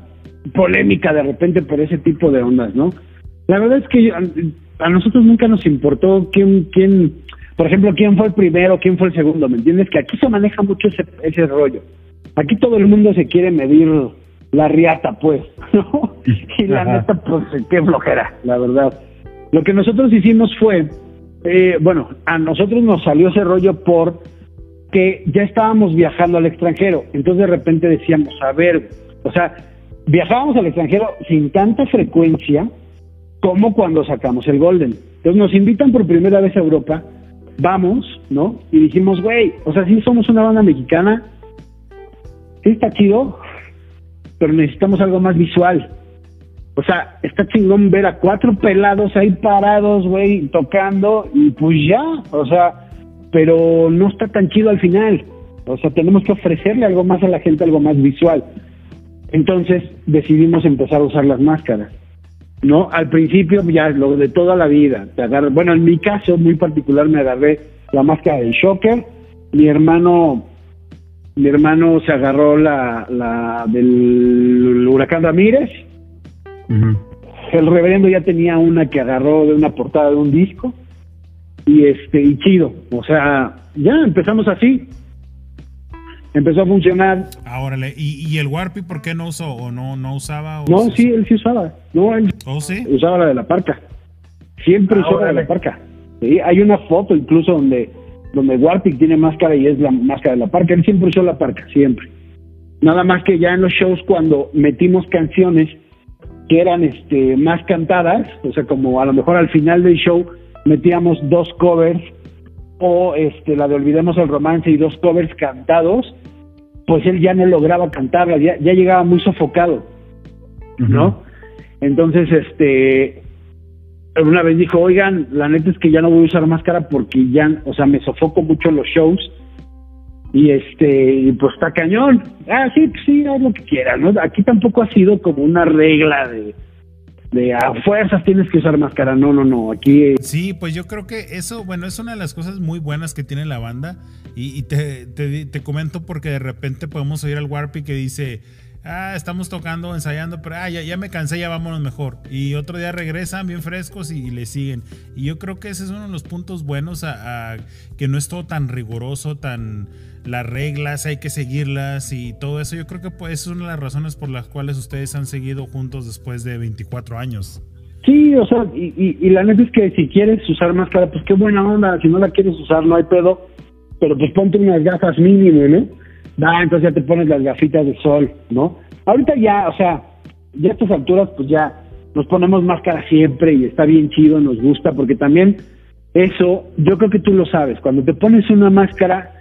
polémica de repente por ese tipo de ondas, ¿no? La verdad es que a, nosotros nunca nos importó quién, quién, por ejemplo, quién fue el primero, quién fue el segundo, ¿me entiendes? Que aquí se maneja mucho ese, ese rollo. Aquí todo el mundo se quiere medir la riata, pues, [LAUGHS] ¿no? Y la Ajá. neta, pues, qué flojera, la verdad. Lo que nosotros hicimos fue, eh, bueno, a nosotros nos salió ese rollo por que ya estábamos viajando al extranjero. Entonces de repente decíamos, a ver, o sea, viajábamos al extranjero sin tanta frecuencia como cuando sacamos el Golden. Entonces nos invitan por primera vez a Europa, vamos, ¿no? Y dijimos, güey, o sea, sí somos una banda mexicana, sí está chido, pero necesitamos algo más visual. O sea, está chingón ver a cuatro pelados ahí parados, güey, tocando, y pues ya, o sea, pero no está tan chido al final. O sea, tenemos que ofrecerle algo más a la gente, algo más visual. Entonces decidimos empezar a usar las máscaras. ¿No? Al principio, ya lo de toda la vida. Te agarras- bueno, en mi caso muy particular me agarré la máscara del Shocker. Mi hermano, mi hermano se agarró la, la del huracán Ramírez. El reverendo ya tenía una que agarró de una portada de un disco y este y chido, o sea, ya empezamos así. Empezó a funcionar. Ahora, ¿y, y el Warpy por qué no usó o no, no usaba? O No, sí, él sí usaba. No, él ¿Oh, sí? usaba la de la parca. Siempre usaba la de la parca. Sí, hay una foto incluso donde donde Warpic tiene máscara y es la máscara de la parca. Él siempre usó la parca, siempre. Nada más que ya en los shows cuando metimos canciones que eran este más cantadas, o sea, como a lo mejor al final del show metíamos dos covers o este la de Olvidemos el Romance y dos covers cantados, pues él ya no lograba cantarlas, ya, ya llegaba muy sofocado, ¿no? Entonces, este, una vez dijo, oigan, la neta es que ya no voy a usar máscara porque ya, o sea, me sofoco mucho en los shows y este, y pues está cañón. Ah, sí, pues sí, haz lo que quieras, ¿no? Aquí tampoco ha sido como una regla de, de a fuerzas tienes que usar máscara. No, no, no. Aquí Sí, pues yo creo que eso, bueno, es una de las cosas muy buenas que tiene la banda. Y, y te, te- te comento porque de repente podemos oír al Warpy que dice, ah, estamos tocando, ensayando, pero ah, ya, ya me cansé, ya vámonos mejor. Y otro día regresan bien frescos y, le siguen. Y yo creo que ese es uno de los puntos buenos a que no es todo tan riguroso, tan las reglas, hay que seguirlas y todo eso. Yo creo que pues, es una de las razones por las cuales ustedes han seguido juntos después de 24 años. Sí, o sea, y, y, y la neta es que si quieres usar máscara, pues qué buena onda. Si no la quieres usar, no hay pedo. Pero pues ponte unas gafas mínimo, ¿no? Va, entonces ya te pones las gafitas de sol, ¿no? Ahorita ya, o sea, ya a estas alturas, pues ya nos ponemos máscara siempre y está bien chido, nos gusta, porque también eso, yo creo que tú lo sabes, cuando te pones una máscara,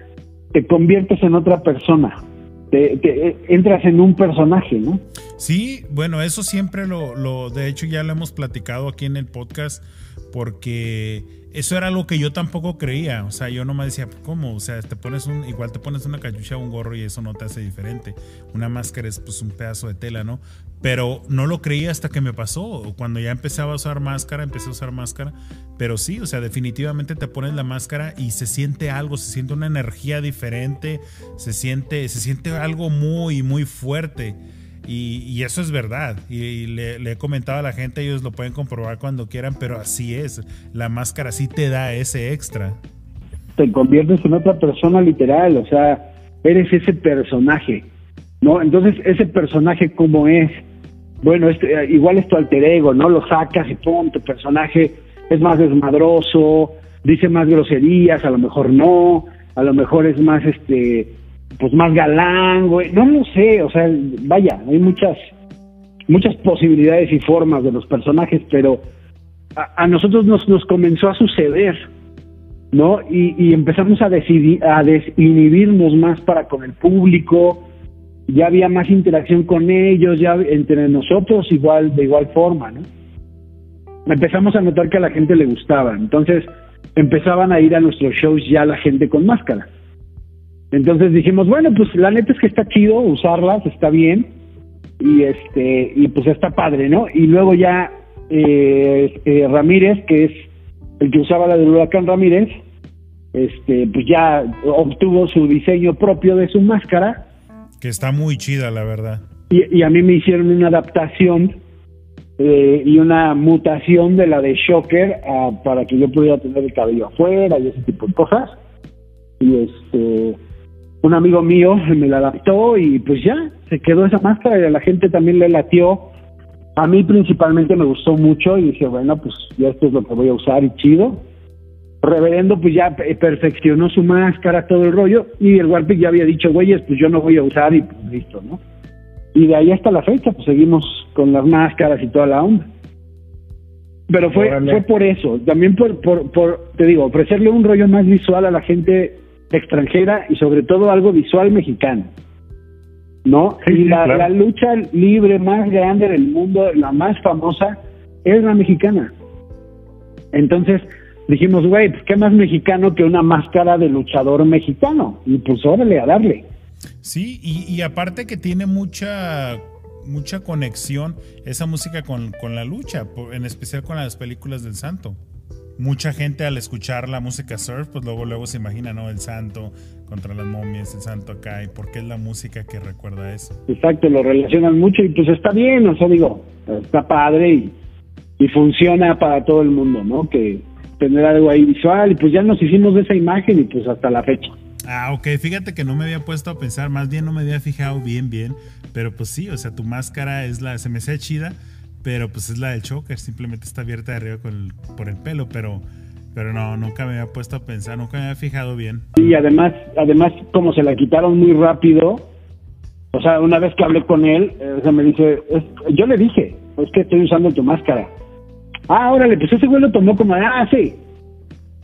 te conviertes en otra persona. te, entras en un personaje, ¿no? Sí, bueno, eso siempre lo, lo, de hecho ya lo hemos platicado aquí en el podcast, porque eso era algo que yo tampoco creía. O sea, yo no me decía, ¿cómo? O sea, te pones un, igual te pones una cachucha un gorro y eso no te hace diferente. Una máscara es pues un pedazo de tela, ¿no? Pero no lo creía hasta que me pasó. Cuando ya empezaba a usar máscara, empecé a usar máscara. Pero sí, o sea, definitivamente te pones la máscara y se siente algo, se siente una energía diferente, se siente, se siente algo muy, muy fuerte. Y, eso es verdad. Y, le, he comentado a la gente, ellos lo pueden comprobar cuando quieran, pero así es. La máscara sí te da ese extra. Te conviertes en otra persona literal, o sea, eres ese personaje, ¿no? Entonces, ese personaje, ¿cómo es? Bueno, este, igual es tu alter ego, ¿no? Lo sacas y pum, tu personaje es más desmadroso, dice más groserías, a lo mejor no, a lo mejor es más, este, pues más galán, güey, no lo sé, o sea, vaya, hay muchas, muchas posibilidades y formas de los personajes, pero a, nosotros nos, nos comenzó a suceder, ¿no? Y, empezamos a decidir, a desinhibirnos más para con el público, ya había más interacción con ellos, ya entre nosotros igual, de igual forma, ¿no? Empezamos a notar que a la gente le gustaba, entonces empezaban a ir a nuestros shows ya la gente con máscara entonces dijimos, bueno, pues la neta es que está chido usarlas, está bien, y este, y pues está padre, ¿no? Y luego ya eh, eh, Ramírez, que es el que usaba la del huracán Ramírez, este, pues ya obtuvo su diseño propio de su máscara. Que está muy chida, la verdad. Y, a mí me hicieron una adaptación eh, y una mutación de la de Shocker para que yo pudiera tener el cabello afuera y ese tipo de cosas. Y este un amigo mío me la adaptó y pues ya, se quedó esa máscara y a la gente también le latió. A mí principalmente me gustó mucho y dije, bueno, pues ya esto es lo que voy a usar y chido. Reverendo pues ya perfeccionó su máscara, todo el rollo, y el Warpic ya había dicho, güeyes, pues yo no voy a usar y pues listo, ¿no? Y de ahí hasta la fecha, pues seguimos con las máscaras y toda la onda. Pero fue, fue por eso, también por, por, por, te digo, ofrecerle un rollo más visual a la gente extranjera y sobre todo algo visual mexicano. ¿No? y la, lucha libre más grande del mundo, la más famosa, es la mexicana. Entonces dijimos, güey, pues qué más mexicano que una máscara de luchador mexicano. Y pues órale a darle. Sí, y, y aparte que tiene mucha mucha conexión esa música con, con la lucha, en especial con las películas del santo mucha gente al escuchar la música surf, pues luego luego se imagina, ¿no? El santo contra las momias, el santo acá, y por qué es la música que recuerda eso. Exacto, lo relacionan mucho y pues está bien, o sea, digo, está padre y, y funciona para todo el mundo, ¿no? Que tener algo ahí visual y pues ya nos hicimos de esa imagen y pues hasta la fecha. Ah, ok, fíjate que no me había puesto a pensar, más bien no me había fijado bien, bien, pero pues sí, o sea, tu máscara es la, se me hace chida, pero pues es la del choker, simplemente está abierta de arriba con por el pelo, pero pero no, nunca me había puesto a pensar, nunca me había fijado bien. Y además, además como se la quitaron muy rápido, o sea, una vez que hablé con él, eh, me dice, yo le dije, es que estoy usando tu máscara. Ah, órale, pues ese güey lo tomó como, ah, sí.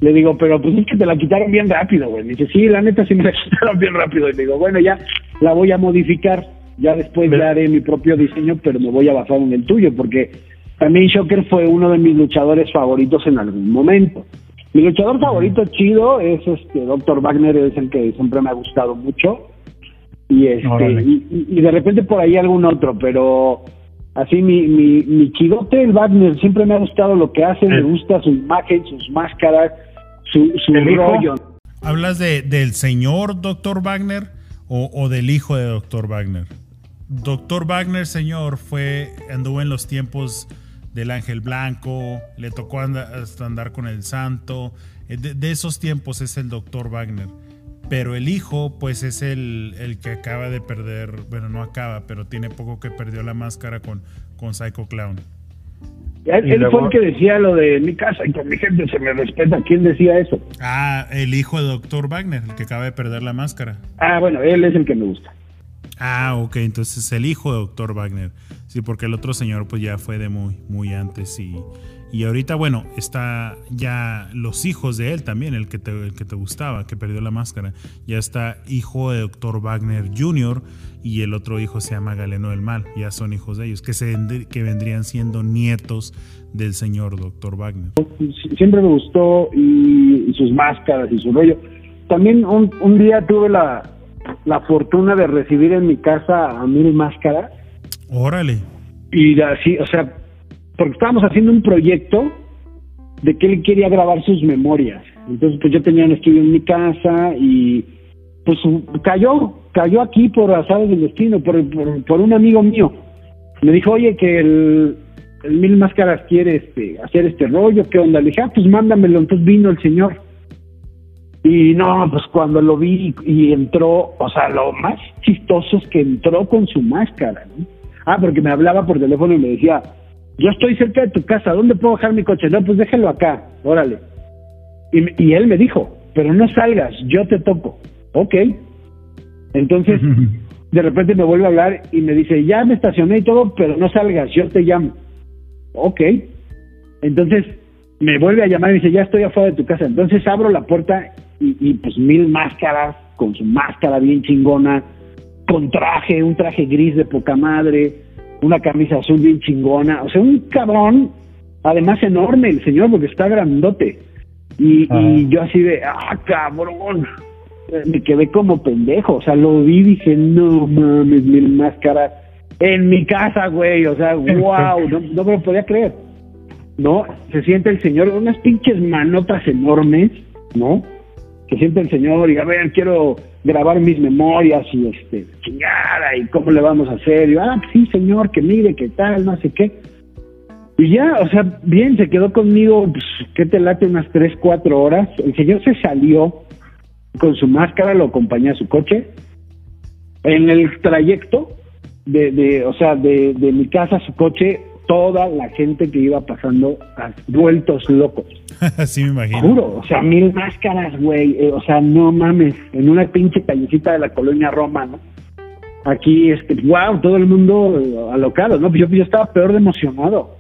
Le digo, pero pues es que te la quitaron bien rápido, güey. Me dice, sí, la neta sí me la [LAUGHS] quitaron bien rápido. Y le digo, bueno, ya la voy a modificar. Ya después le haré mi propio diseño, pero me voy a basar en el tuyo, porque también Shocker fue uno de mis luchadores favoritos en algún momento. Mi luchador favorito chido es este Dr. Wagner, es el que siempre me ha gustado mucho. Y este y, de repente por ahí algún otro, pero así mi, mi, mi chidote, el Wagner, siempre me ha gustado lo que hace, me gusta su imagen, sus máscaras, su, su rollo. ¿Hablas de, del señor Dr. Wagner o, o del hijo de Dr. Wagner? Doctor Wagner, señor, fue, anduvo en los tiempos del Ángel Blanco, le tocó hasta andar con el Santo. Eh, de, esos tiempos es el Doctor Wagner. Pero el hijo, pues es el, el, que acaba de perder, bueno, no acaba, pero tiene poco que perdió la máscara con, con Psycho Clown. Él, fue el que decía lo de mi casa y con mi gente se me respeta. ¿Quién decía eso? Ah, el hijo de Doctor Wagner, el que acaba de perder la máscara. Ah, bueno, él es el que me gusta. Ah, ok, entonces el hijo de Doctor Wagner. Sí, porque el otro señor pues ya fue de muy, muy antes y, Y ahorita, bueno, está ya los hijos de él también, el que te, el que te gustaba, que perdió la máscara. Ya está hijo de Dr. Wagner Jr. y el otro hijo se llama Galeno del Mal. Ya son hijos de ellos, que, se, que vendrían siendo nietos del señor Dr. Wagner. Siempre me gustó y, sus máscaras y su rollo. También un, un día tuve la, la fortuna de recibir en mi casa a Mil Máscaras. Órale. Y así, o sea, porque estábamos haciendo un proyecto de que él quería grabar sus memorias. Entonces, pues yo tenía un estudio en mi casa y pues cayó, cayó aquí por azares del destino, por, por, un amigo mío. Me dijo, oye, que el, Mil Máscaras quiere este, hacer este rollo, ¿qué onda? Le dije, ah, pues mándamelo. Entonces vino el señor. Y no, pues cuando lo vi y entró, o sea, lo más chistoso es que entró con su máscara. Ah, porque me hablaba por teléfono y me decía, yo estoy cerca de tu casa, ¿dónde puedo dejar mi coche? No, pues déjalo acá, órale. Y, y él me dijo, pero no salgas, yo te toco. Ok. Entonces, [LAUGHS] de repente me vuelve a hablar y me dice, ya me estacioné y todo, pero no salgas, yo te llamo. Ok. Entonces, me vuelve a llamar y dice, ya estoy afuera de tu casa. Entonces abro la puerta y, pues mil máscaras, con su máscara bien chingona, con traje, un traje gris de poca madre, una camisa azul bien chingona, o sea, un cabrón, además enorme el señor, porque está grandote. Y, y yo así de, ah, cabrón, me quedé como pendejo, o sea, lo vi y dije, no mames, mil máscaras en mi casa, güey, o sea, [LAUGHS] wow, no, no me lo podía creer. ¿No? Se siente el señor, unas pinches manotas enormes, ¿no? que siente el Señor y a ver, quiero grabar mis memorias y este, chingada, y cómo le vamos a hacer. Y ah, sí, Señor, que mire, que tal, no sé qué. Y ya, o sea, bien, se quedó conmigo, pues, ¿qué te late? Unas tres, cuatro horas. El Señor se salió con su máscara, lo acompañé a su coche. En el trayecto, de, de o sea, de, de mi casa a su coche, toda la gente que iba pasando, vueltos locos. [LAUGHS] sí, me imagino. Juro, o sea, mil máscaras, güey. Eh, o sea, no mames, en una pinche callecita de la colonia Roma, ¿no? Aquí, este, wow, todo el mundo eh, alocado, ¿no? Yo, yo estaba peor de emocionado.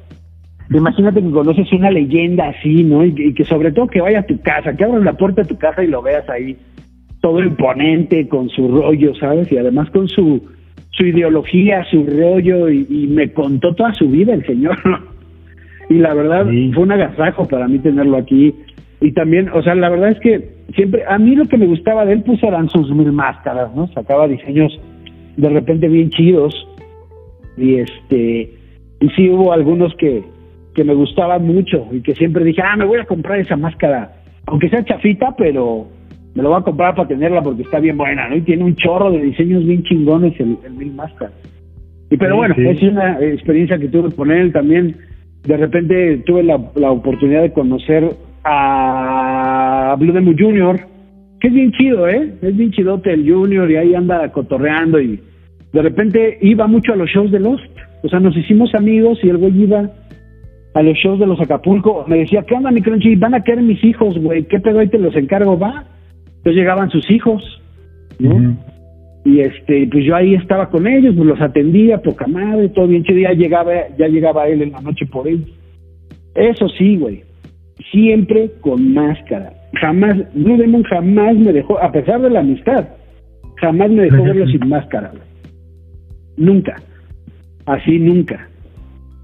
Imagínate que conoces una leyenda así, ¿no? Y, que sobre todo que vaya a tu casa, que abras la puerta de tu casa y lo veas ahí, todo imponente, con su rollo, ¿sabes? Y además con su, su ideología, su rollo, y, y me contó toda su vida el señor, y la verdad fue un agasajo para mí tenerlo aquí. Y también, o sea, la verdad es que siempre, a mí lo que me gustaba de él, pues eran sus mil máscaras, ¿no? Sacaba diseños de repente bien chidos. Y este, y sí hubo algunos que, que me gustaban mucho y que siempre dije, ah, me voy a comprar esa máscara, aunque sea chafita, pero me lo voy a comprar para tenerla porque está bien buena, ¿no? Y tiene un chorro de diseños bien chingones el, Mil Máscaras. Y pero bueno, es una experiencia que tuve con él también de repente tuve la, oportunidad de conocer a Blue Demon Jr., que es bien chido, ¿eh? Es bien chidote el Junior y ahí anda cotorreando y de repente iba mucho a los shows de Lost. O sea, nos hicimos amigos y el güey iba a los shows de los Acapulco. Me decía, ¿qué onda, mi crunchy? Van a caer mis hijos, güey. ¿Qué pedo ahí te los encargo? Va. Entonces llegaban sus hijos, ¿no? y este pues yo ahí estaba con ellos pues los atendía poca madre todo bien chido ya llegaba ya llegaba él en la noche por ellos. Eso sí güey siempre con máscara. Jamás Blue Demon jamás me dejó a pesar de la amistad jamás me dejó verlo sin máscara güey. nunca. Así nunca.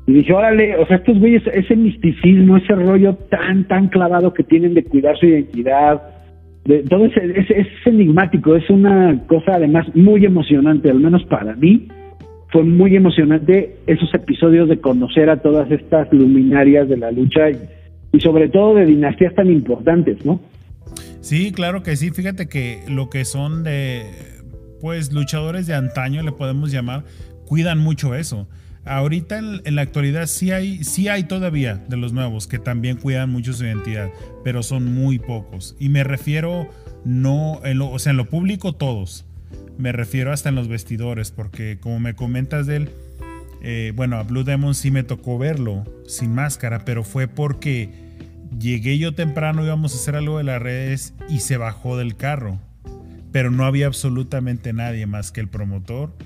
Y dije órale o sea estos güeyes ese misticismo ese rollo tan tan clavado que tienen de cuidar su identidad todo es, es, enigmático, es una cosa además muy emocionante, al menos para mí. Fue muy emocionante esos episodios de conocer a todas estas luminarias de la lucha y, sobre todo de dinastías tan importantes, ¿no? Sí, claro que sí. Fíjate que lo que son de, pues, luchadores de antaño, le podemos llamar, cuidan mucho eso. Ahorita en, la actualidad sí hay, sí hay todavía de los nuevos que también cuidan mucho su identidad, pero son muy pocos. Y me refiero no, en lo, o sea, en lo público todos. Me refiero hasta en los vestidores, porque como me comentas de él, eh, bueno, a Blue Demon sí me tocó verlo sin máscara, pero fue porque llegué yo temprano, íbamos a hacer algo de las redes y se bajó del carro. Pero no había absolutamente nadie más que el promotor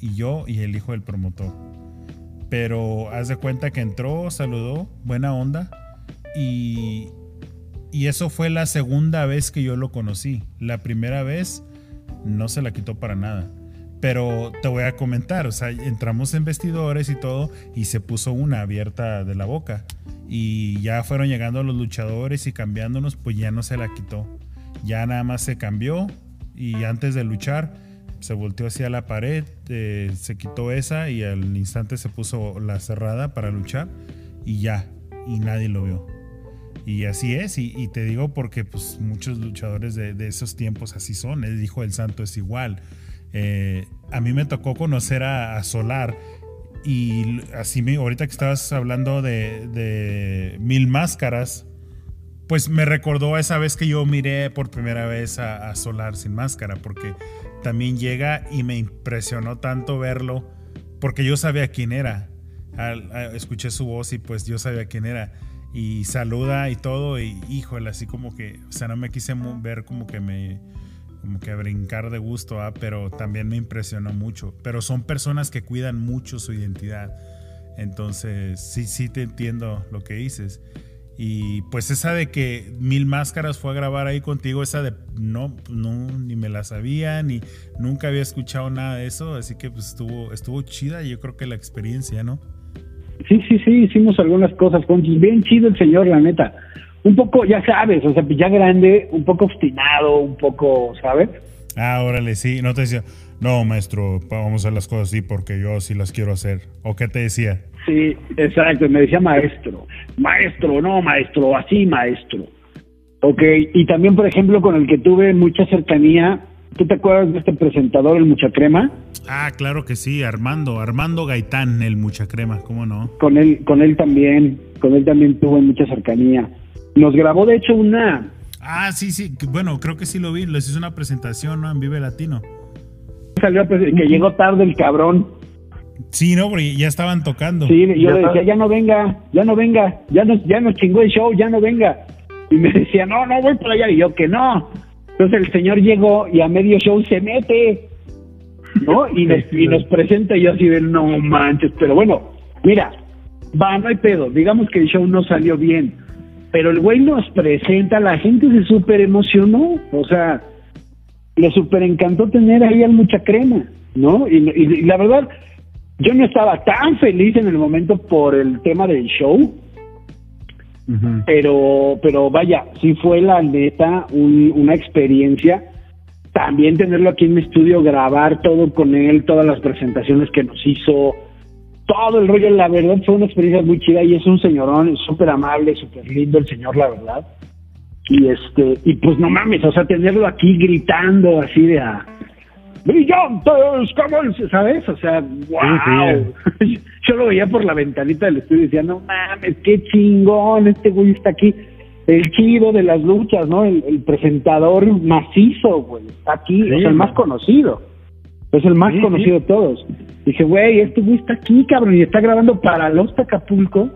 y yo y el hijo del promotor pero haz de cuenta que entró, saludó, buena onda. Y, y eso fue la segunda vez que yo lo conocí. La primera vez no se la quitó para nada. Pero te voy a comentar, o sea, entramos en vestidores y todo y se puso una abierta de la boca. Y ya fueron llegando los luchadores y cambiándonos, pues ya no se la quitó. Ya nada más se cambió y antes de luchar se volteó hacia la pared, eh, se quitó esa y al instante se puso la cerrada para luchar y ya, y nadie lo vio. Y así es, y, te digo porque pues muchos luchadores de, esos tiempos así son, el hijo del santo es igual. Eh, a mí me tocó conocer a, Solar y así me, ahorita que estabas hablando de, Mil Máscaras, pues me recordó a esa vez que yo miré por primera vez a, Solar sin máscara, porque también llega y me impresionó tanto verlo, porque yo sabía quién era. escuché su voz y pues yo sabía quién era. Y saluda y todo, y híjole, así como que, o sea, no me quise ver como que me, como que brincar de gusto, ¿ah? pero también me impresionó mucho. Pero son personas que cuidan mucho su identidad. Entonces, sí, sí te entiendo lo que dices. Y pues esa de que Mil Máscaras fue a grabar ahí contigo, esa de no, no, ni me la sabía, ni nunca había escuchado nada de eso, así que pues estuvo, estuvo chida, yo creo que la experiencia, ¿no? Sí, sí, sí, hicimos algunas cosas con bien chido el señor, la neta. Un poco, ya sabes, o sea, ya grande, un poco obstinado, un poco, ¿sabes? Ah, órale, sí, no te decía, no, maestro, vamos a hacer las cosas así porque yo sí las quiero hacer. ¿O qué te decía? Sí, exacto, me decía maestro. Maestro, no, maestro, así, maestro. Ok, y también, por ejemplo, con el que tuve mucha cercanía, ¿tú te acuerdas de este presentador, el Mucha Crema? Ah, claro que sí, Armando, Armando Gaitán, el Mucha Crema, ¿cómo no? Con él, con él también, con él también tuve mucha cercanía. Nos grabó, de hecho, una... Ah, sí, sí, bueno, creo que sí lo vi, les hizo una presentación, ¿no? En Vive Latino. Salió, pues, que llegó tarde el cabrón. Sí, no, porque ya estaban tocando. Sí, yo le decía, ya no venga, ya no venga, ya nos, ya nos chingó el show, ya no venga. Y me [LAUGHS] decía, no, no voy por allá. Y yo, que no. Entonces el señor llegó y a medio show se mete, ¿no? Y [LAUGHS] nos, y nos presenta y yo así de, no manches. Pero bueno, mira, va, no hay pedo. Digamos que el show no salió bien. Pero el güey nos presenta, la gente se súper emocionó. O sea, le súper encantó tener ahí al mucha crema, ¿no? y la verdad yo no estaba tan feliz en el momento por el tema del show, pero, pero vaya, sí fue la neta una experiencia. También tenerlo aquí en mi estudio, grabar todo con él, todas las presentaciones que nos hizo, todo el rollo, la verdad fue una experiencia muy chida y es un señorón, súper amable, súper lindo el señor, la verdad. Y este, y pues no mames, o sea, tenerlo aquí gritando así de a, brillantes como ¿sabes? O sea, wow. [LAUGHS] Yo lo veía por la ventanita del estudio y decía, no mames, qué chingón, este güey está aquí. El chido de las luchas, ¿no? El, presentador macizo, güey, está aquí, es el más conocido. Es el más conocido de todos. Dije, güey, este güey está aquí, cabrón, y está grabando para Los Acapulco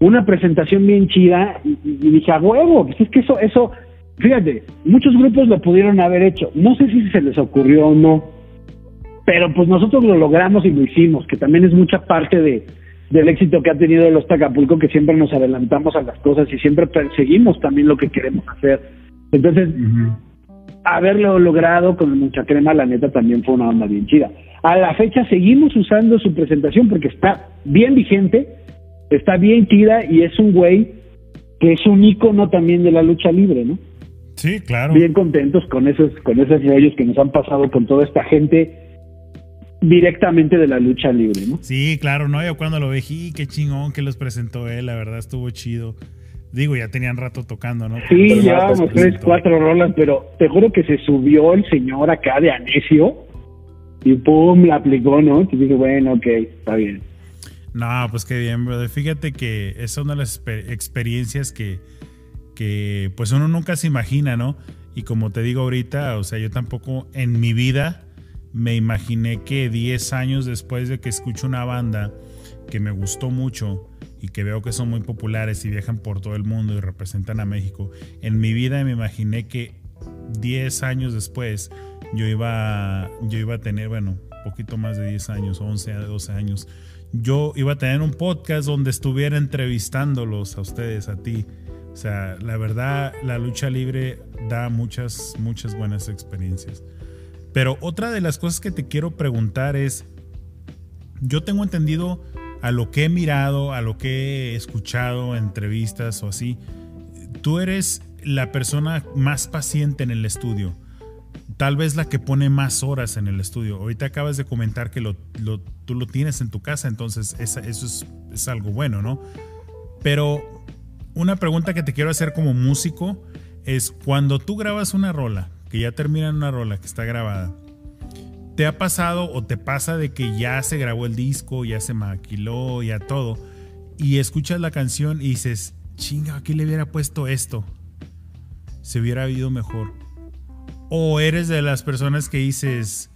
una presentación bien chida. Y, y dije, a huevo, pues es que eso, eso, Fíjate, muchos grupos lo pudieron haber hecho. No sé si se les ocurrió o no, pero pues nosotros lo logramos y lo hicimos, que también es mucha parte de, del éxito que ha tenido los Acapulco, que siempre nos adelantamos a las cosas y siempre perseguimos también lo que queremos hacer. Entonces, haberlo logrado con mucha crema, la neta, también fue una onda bien chida. A la fecha seguimos usando su presentación porque está bien vigente, está bien chida y es un güey que es un ícono también de la lucha libre, ¿no? Sí, claro. Bien contentos con esos, con esos rollos que nos han pasado con toda esta gente directamente de la lucha libre, ¿no? Sí, claro, no, yo cuando lo veí, qué chingón que los presentó él, la verdad estuvo chido. Digo, ya tenían rato tocando, ¿no? Sí, llevábamos tres, cuatro rolas, pero te juro que se subió el señor acá de Anecio y pum, la aplicó, ¿no? Y dije, bueno, ok, está bien. No, pues qué bien, brother. Fíjate que es una de las experiencias que, que pues uno nunca se imagina, ¿no? Y como te digo ahorita, o sea, yo tampoco en mi vida me imaginé que 10 años después de que escucho una banda que me gustó mucho y que veo que son muy populares y viajan por todo el mundo y representan a México, en mi vida me imaginé que 10 años después yo iba, yo iba a tener, bueno, poquito más de 10 años, 11 a 12 años, yo iba a tener un podcast donde estuviera entrevistándolos a ustedes, a ti. O sea, la verdad, la lucha libre da muchas, muchas buenas experiencias. Pero otra de las cosas que te quiero preguntar es, yo tengo entendido a lo que he mirado, a lo que he escuchado en entrevistas o así, tú eres la persona más paciente en el estudio. Tal vez la que pone más horas en el estudio. Ahorita acabas de comentar que lo, tú lo tienes en tu casa, entonces eso es, es algo bueno, ¿no? Pero una pregunta que te quiero hacer como músico es cuando tú grabas una rola, que ya termina una rola que está grabada, ¿te ha pasado o te pasa de que ya se grabó el disco, ya se maquiló, ya todo, y escuchas la canción y dices, chinga, aquí le hubiera puesto esto? Se hubiera habido mejor. O eres de las personas que dices,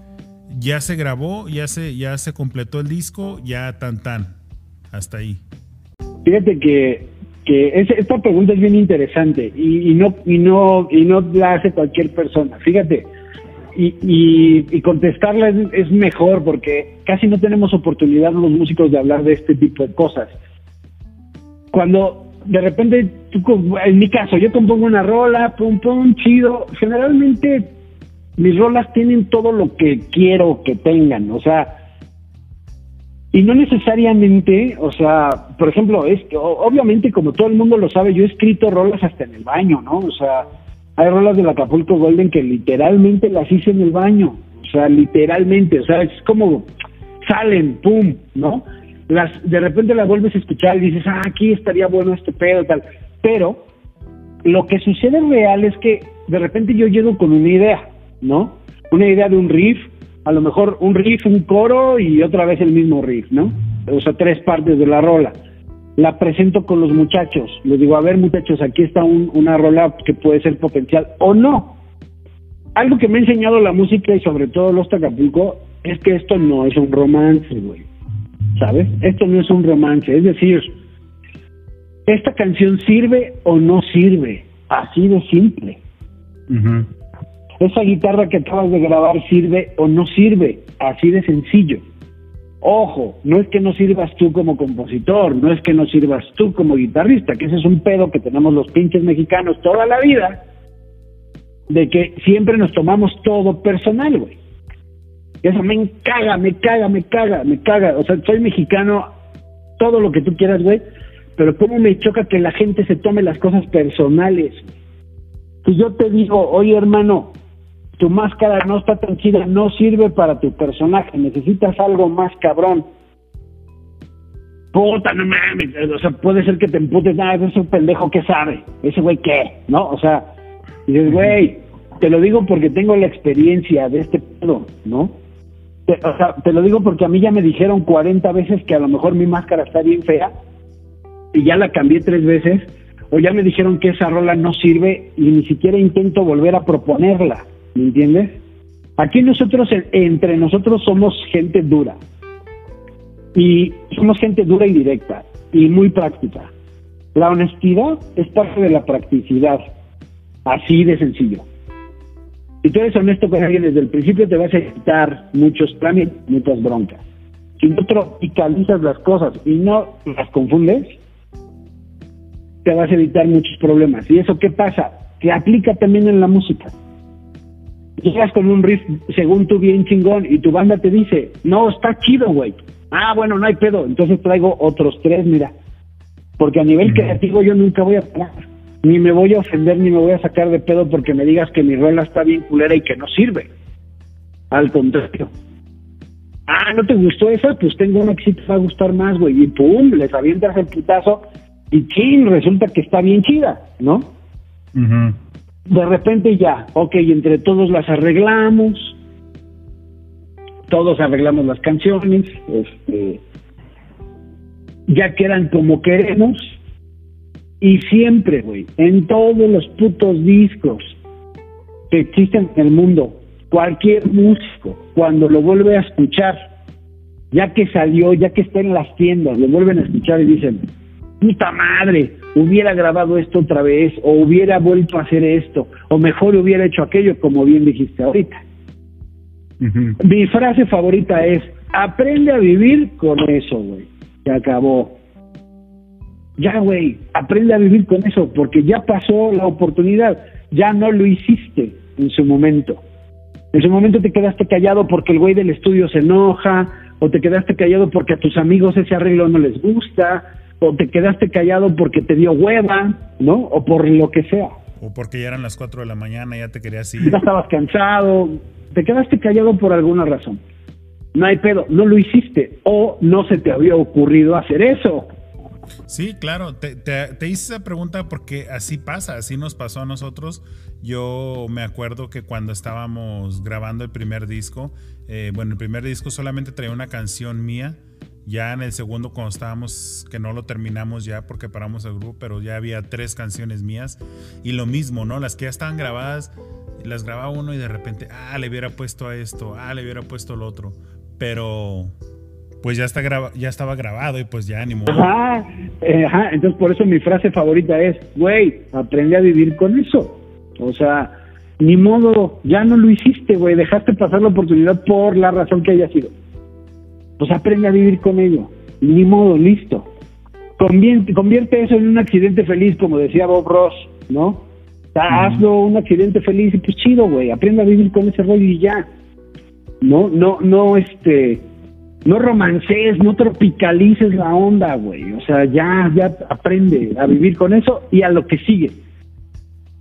ya se grabó, ya se, ya se completó el disco, ya tan tan, hasta ahí. Fíjate que que esta pregunta es bien interesante y, no y no y no la hace cualquier persona fíjate y, y, contestarla es, mejor porque casi no tenemos oportunidad los músicos de hablar de este tipo de cosas cuando de repente en mi caso yo compongo una rola pum pum chido generalmente mis rolas tienen todo lo que quiero que tengan o sea y no necesariamente, o sea, por ejemplo, es obviamente como todo el mundo lo sabe, yo he escrito rolas hasta en el baño, ¿no? O sea, hay rolas del Acapulco Golden que literalmente las hice en el baño, o sea, literalmente, o sea, es como salen, pum, ¿no? Las de repente las vuelves a escuchar y dices, "Ah, aquí estaría bueno este pedo tal." Pero lo que sucede real es que de repente yo llego con una idea, ¿no? Una idea de un riff a lo mejor un riff, un coro y otra vez el mismo riff, ¿no? O sea, tres partes de la rola. La presento con los muchachos. Les digo, a ver muchachos, aquí está una rola que puede ser potencial o no. Algo que me ha enseñado la música y sobre todo los Tacapulco es que esto no es un romance, güey. ¿Sabes? Esto no es un romance. Es decir, esta canción sirve o no sirve. Así de simple esa guitarra que acabas de grabar sirve o no sirve, así de sencillo. Ojo, no es que no sirvas tú como compositor, no es que no sirvas tú como guitarrista, que ese es un pedo que tenemos los pinches mexicanos toda la vida, de que siempre nos tomamos todo personal, güey. Eso me caga, me caga, me caga, me caga. O sea, soy mexicano, todo lo que tú quieras, güey, pero cómo me choca que la gente se tome las cosas personales. Si yo te digo, oye hermano, tu máscara no está tan chida, no sirve para tu personaje, necesitas algo más cabrón. Puta, no mames, o sea, puede ser que te emputes, nada, ese es un pendejo que sabe, ese güey qué, ¿no? O sea, dices, güey, te lo digo porque tengo la experiencia de este pedo, ¿no? O sea, te lo digo porque a mí ya me dijeron 40 veces que a lo mejor mi máscara está bien fea y ya la cambié tres veces, o ya me dijeron que esa rola no sirve y ni siquiera intento volver a proponerla. ¿Me entiendes? Aquí nosotros, entre nosotros somos gente dura. Y somos gente dura y directa y muy práctica. La honestidad es parte de la practicidad. Así de sencillo. Si tú eres honesto con alguien desde el principio, te vas a evitar muchos trámites, muchas broncas. Si no tropicalizas las cosas y no las confundes, te vas a evitar muchos problemas. ¿Y eso qué pasa? Que aplica también en la música llegas con un riff según tú bien chingón y tu banda te dice, no, está chido, güey. Ah, bueno, no hay pedo. Entonces traigo otros tres, mira. Porque a nivel creativo yo nunca voy a parar. Ni me voy a ofender ni me voy a sacar de pedo porque me digas que mi rola está bien culera y que no sirve. Al contrario. Ah, ¿no te gustó esa? Pues tengo una que sí te va a gustar más, güey. Y pum, les avientas el putazo y ching, resulta que está bien chida, ¿no? de repente ya, ok, entre todos las arreglamos, todos arreglamos las canciones, este, ya quedan como queremos, y siempre, güey, en todos los putos discos que existen en el mundo, cualquier músico, cuando lo vuelve a escuchar, ya que salió, ya que está en las tiendas, lo vuelven a escuchar y dicen, puta madre, hubiera grabado esto otra vez, o hubiera vuelto a hacer esto, o mejor hubiera hecho aquello, como bien dijiste ahorita. Mi frase favorita es, aprende a vivir con eso, güey. Se acabó. Ya, güey, aprende a vivir con eso, porque ya pasó la oportunidad, ya no lo hiciste en su momento. En su momento te quedaste callado porque el güey del estudio se enoja, o te quedaste callado porque a tus amigos ese arreglo no les gusta, o te quedaste callado porque te dio hueva, ¿no? O por lo que sea. O porque ya eran las 4 de la mañana, ya te querías ir. Ya estabas cansado, te quedaste callado por alguna razón. No hay pedo, no lo hiciste o no se te había ocurrido hacer eso. Sí, claro, te, hice esa pregunta porque así pasa, así nos pasó a nosotros. Yo me acuerdo que cuando estábamos grabando el primer disco, eh, bueno, el primer disco solamente traía una canción mía. Ya en el segundo, cuando estábamos, que no lo terminamos ya porque paramos el grupo, pero ya había tres canciones mías. Y lo mismo, ¿no? Las que ya estaban grabadas, las grababa uno y de repente, ah, le hubiera puesto a esto, ah, le hubiera puesto lo otro. Pero pues ya está ya estaba grabado y pues ya ni modo. Ajá, eh, ajá, entonces por eso mi frase favorita es, güey, aprende a vivir con eso. O sea, ni modo, ya no lo hiciste, güey, dejaste pasar la oportunidad por la razón que haya sido. Pues aprende a vivir con ello. Ni modo, listo. Convierte, convierte eso en un accidente feliz, como decía Bob Ross, ¿no? O sea, hazlo un accidente feliz y pues chido, güey, aprende a vivir con ese rollo y ya. No, no, no, este, no romances, no tropicalices la onda, güey. O sea, ya, ya aprende a vivir con eso y a lo que sigue.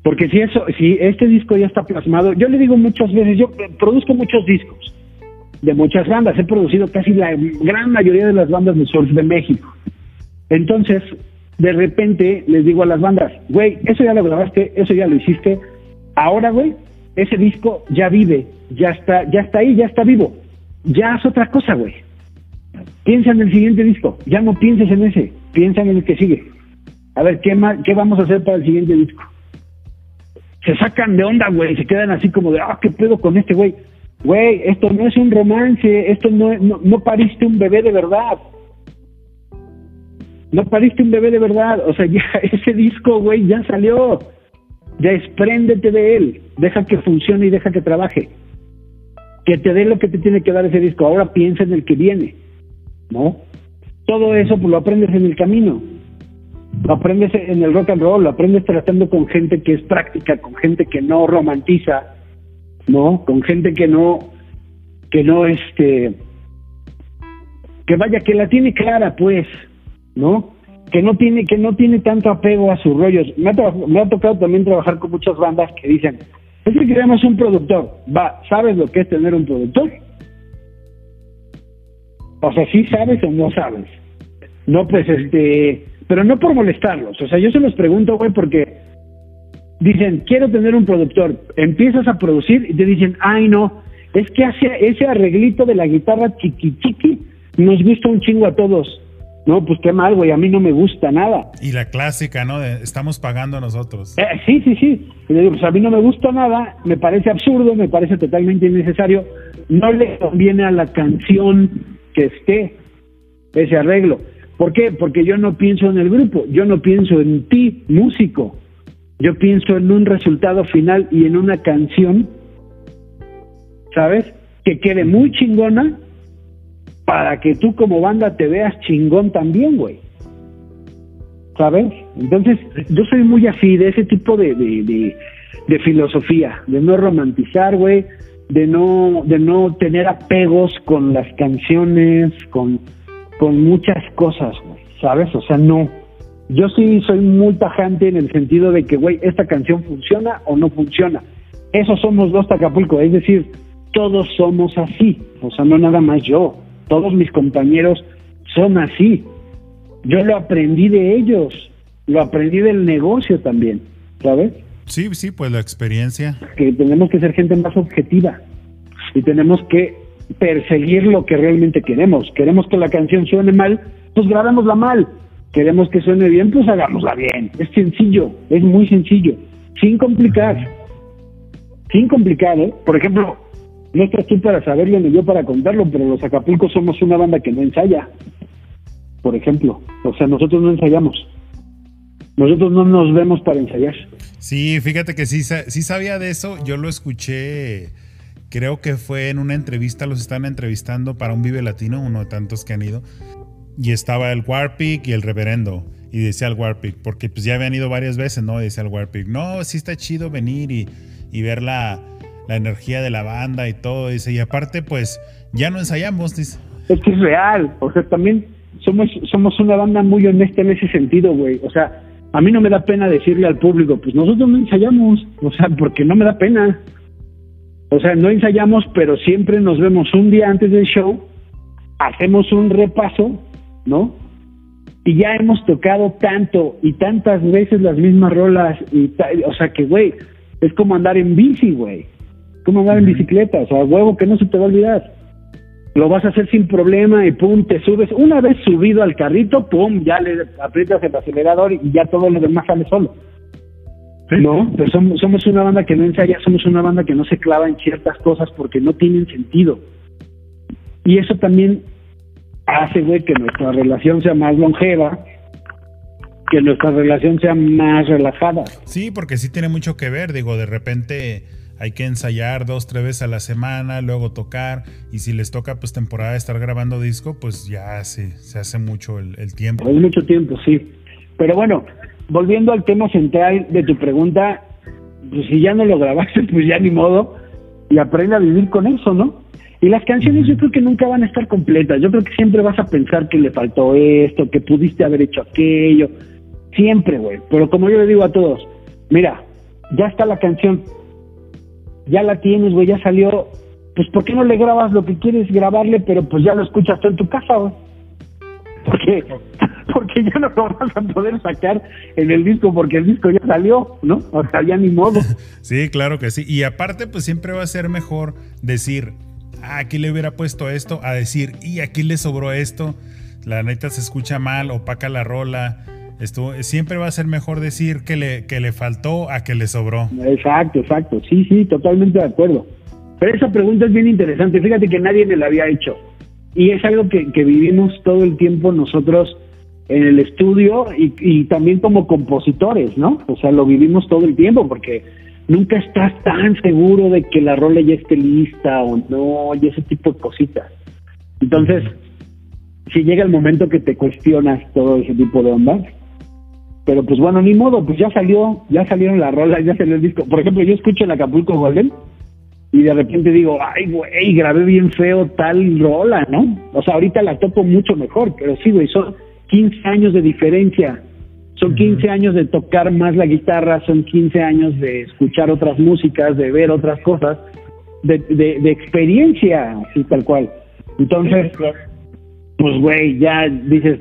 Porque si eso, si este disco ya está plasmado, yo le digo muchas veces, yo produzco muchos discos de muchas bandas, he producido casi la gran mayoría de las bandas de surf de México. Entonces, de repente les digo a las bandas, güey, eso ya lo grabaste, eso ya lo hiciste, ahora, güey, ese disco ya vive, ya está, ya está ahí, ya está vivo, ya es otra cosa, güey. Piensa en el siguiente disco, ya no pienses en ese, piensa en el que sigue. A ver, ¿qué, más, qué vamos a hacer para el siguiente disco? Se sacan de onda, güey, se quedan así como de, ah, ¿qué pedo con este güey? Güey, esto no es un romance, esto no, no, no pariste un bebé de verdad. No pariste un bebé de verdad, o sea, [LAUGHS] ya ese disco, güey, ya salió. Despréndete de él, deja que funcione y deja que trabaje. Que te dé lo que te tiene que dar ese disco. Ahora piensa en el que viene. ¿No? Todo eso pues, lo aprendes en el camino, lo aprendes en el rock and roll, lo aprendes tratando con gente que es práctica, con gente que no romantiza, ¿no? Con gente que no, que no, este, que vaya, que la tiene clara, pues, ¿no? Que no tiene, que no tiene tanto apego a sus rollos. Me ha, me ha tocado también trabajar con muchas bandas que dicen, es que queremos un productor. Va, ¿sabes lo que es tener un productor? O sea, sí sabes o no sabes. No, pues este, pero no por molestarlos. O sea, yo se los pregunto, güey, porque dicen, quiero tener un productor. Empiezas a producir y te dicen, ay, no, es que hace ese arreglito de la guitarra chiqui chiqui nos gusta un chingo a todos. No, pues qué mal, güey, a mí no me gusta nada. Y la clásica, ¿no? De, estamos pagando a nosotros. Eh, sí, sí, sí. Y le digo, pues a mí no me gusta nada, me parece absurdo, me parece totalmente innecesario, no le conviene a la canción que esté ese arreglo. ¿Por qué? Porque yo no pienso en el grupo, yo no pienso en ti, músico. Yo pienso en un resultado final y en una canción, ¿sabes? Que quede muy chingona para que tú como banda te veas chingón también, güey. ¿Sabes? Entonces, yo soy muy así de ese tipo de, de, de filosofía, de no romantizar, güey, de no, de no tener apegos con las canciones, con, con muchas cosas, ¿sabes? O sea, no. Yo sí soy muy tajante en el sentido de que, güey, esta canción funciona o no funciona. Eso somos dos Acapulco, es decir, todos somos así, o sea, no nada más yo, todos mis compañeros son así. Yo lo aprendí de ellos, lo aprendí del negocio también, ¿sabes? Sí, sí, pues la experiencia. Que tenemos que ser gente más objetiva y tenemos que perseguir lo que realmente queremos. Queremos que la canción suene mal, pues grabémosla mal. Queremos que suene bien, pues hagámosla bien. Es sencillo, es muy sencillo, sin complicar. Sin complicar, ¿eh? Por ejemplo, no estás tú para saberlo ni yo para contarlo, pero los Acapulcos somos una banda que no ensaya. Por ejemplo, o sea, nosotros no ensayamos. Nosotros no nos vemos para ensayar. Sí, fíjate que sí, sí sabía de eso. Yo lo escuché creo que fue en una entrevista, los están entrevistando para un Vive Latino, uno de tantos que han ido, y estaba el Warpic y el reverendo. Y decía el Warpic, porque pues ya habían ido varias veces, ¿no? Y decía el Warpic, no, sí está chido venir y, y ver la, la, energía de la banda y todo. Dice, y aparte, pues ya no ensayamos, dice. Es que es real, o sea, también somos, somos una banda muy honesta en ese sentido, güey. O sea, a mí no me da pena decirle al público, pues nosotros no ensayamos, o sea, porque no me da pena. O sea, no ensayamos, pero siempre nos vemos un día antes del show, hacemos un repaso, ¿no? Y ya hemos tocado tanto y tantas veces las mismas rolas, y o sea que, güey, es como andar en bici, güey. Como andar en bicicleta, o sea, huevo que no se te va a olvidar. Lo vas a hacer sin problema y pum, te subes. Una vez subido al carrito, pum, ya le aprietas el acelerador y ya todo lo demás sale solo. No, pero somos, somos una banda que no ensaya, somos una banda que no se clava en ciertas cosas porque no tienen sentido. Y eso también hace, güey, que nuestra relación sea más longeva, que nuestra relación sea más relajada. Sí, porque sí tiene mucho que ver, digo, de repente hay que ensayar dos, tres veces a la semana, luego tocar, y si les toca pues temporada de estar grabando disco, pues ya se, se hace mucho el, el tiempo. Es mucho tiempo, sí. Pero bueno, volviendo al tema central de tu pregunta, pues si ya no lo grabaste, [LAUGHS] pues ya ni modo, y aprende a vivir con eso, ¿no? Y las canciones yo creo que nunca van a estar completas, yo creo que siempre vas a pensar que le faltó esto, que pudiste haber hecho aquello, siempre, güey, pero como yo le digo a todos, mira, ya está la canción, ya la tienes, güey, ya salió, pues ¿por qué no le grabas lo que quieres grabarle, pero pues ya lo escuchas tú en tu casa, güey? Porque [LAUGHS] porque ya no lo vas a poder sacar en el disco porque el disco ya salió, ¿no? O sea, ni modo. [LAUGHS] sí, claro que sí. Y aparte, pues siempre va a ser mejor decir, ah, aquí le hubiera puesto esto, a decir, y aquí le sobró esto, la neta se escucha mal, opaca la rola. Esto, siempre va a ser mejor decir que le, que le faltó a que le sobró. Exacto, exacto. Sí, sí, totalmente de acuerdo. Pero esa pregunta es bien interesante. Fíjate que nadie me la había hecho. Y es algo que, que vivimos todo el tiempo nosotros en el estudio y, también como compositores, ¿no? O sea, lo vivimos todo el tiempo porque nunca estás tan seguro de que la rola ya esté lista o no, y ese tipo de cositas. Entonces, si llega el momento que te cuestionas todo ese tipo de ondas, pero pues bueno, ni modo, pues ya salió, ya salieron las rolas, ya salió el disco. Por ejemplo, yo escucho en Acapulco Golden y de repente digo, ay, güey, grabé bien feo tal rola, ¿no? O sea, ahorita la toco mucho mejor, pero sí, güey, son 15 años de diferencia. Son 15 años de tocar más la guitarra, son 15 años de escuchar otras músicas, de ver otras cosas, de, de, experiencia, así tal cual. Entonces, pues güey, ya dices,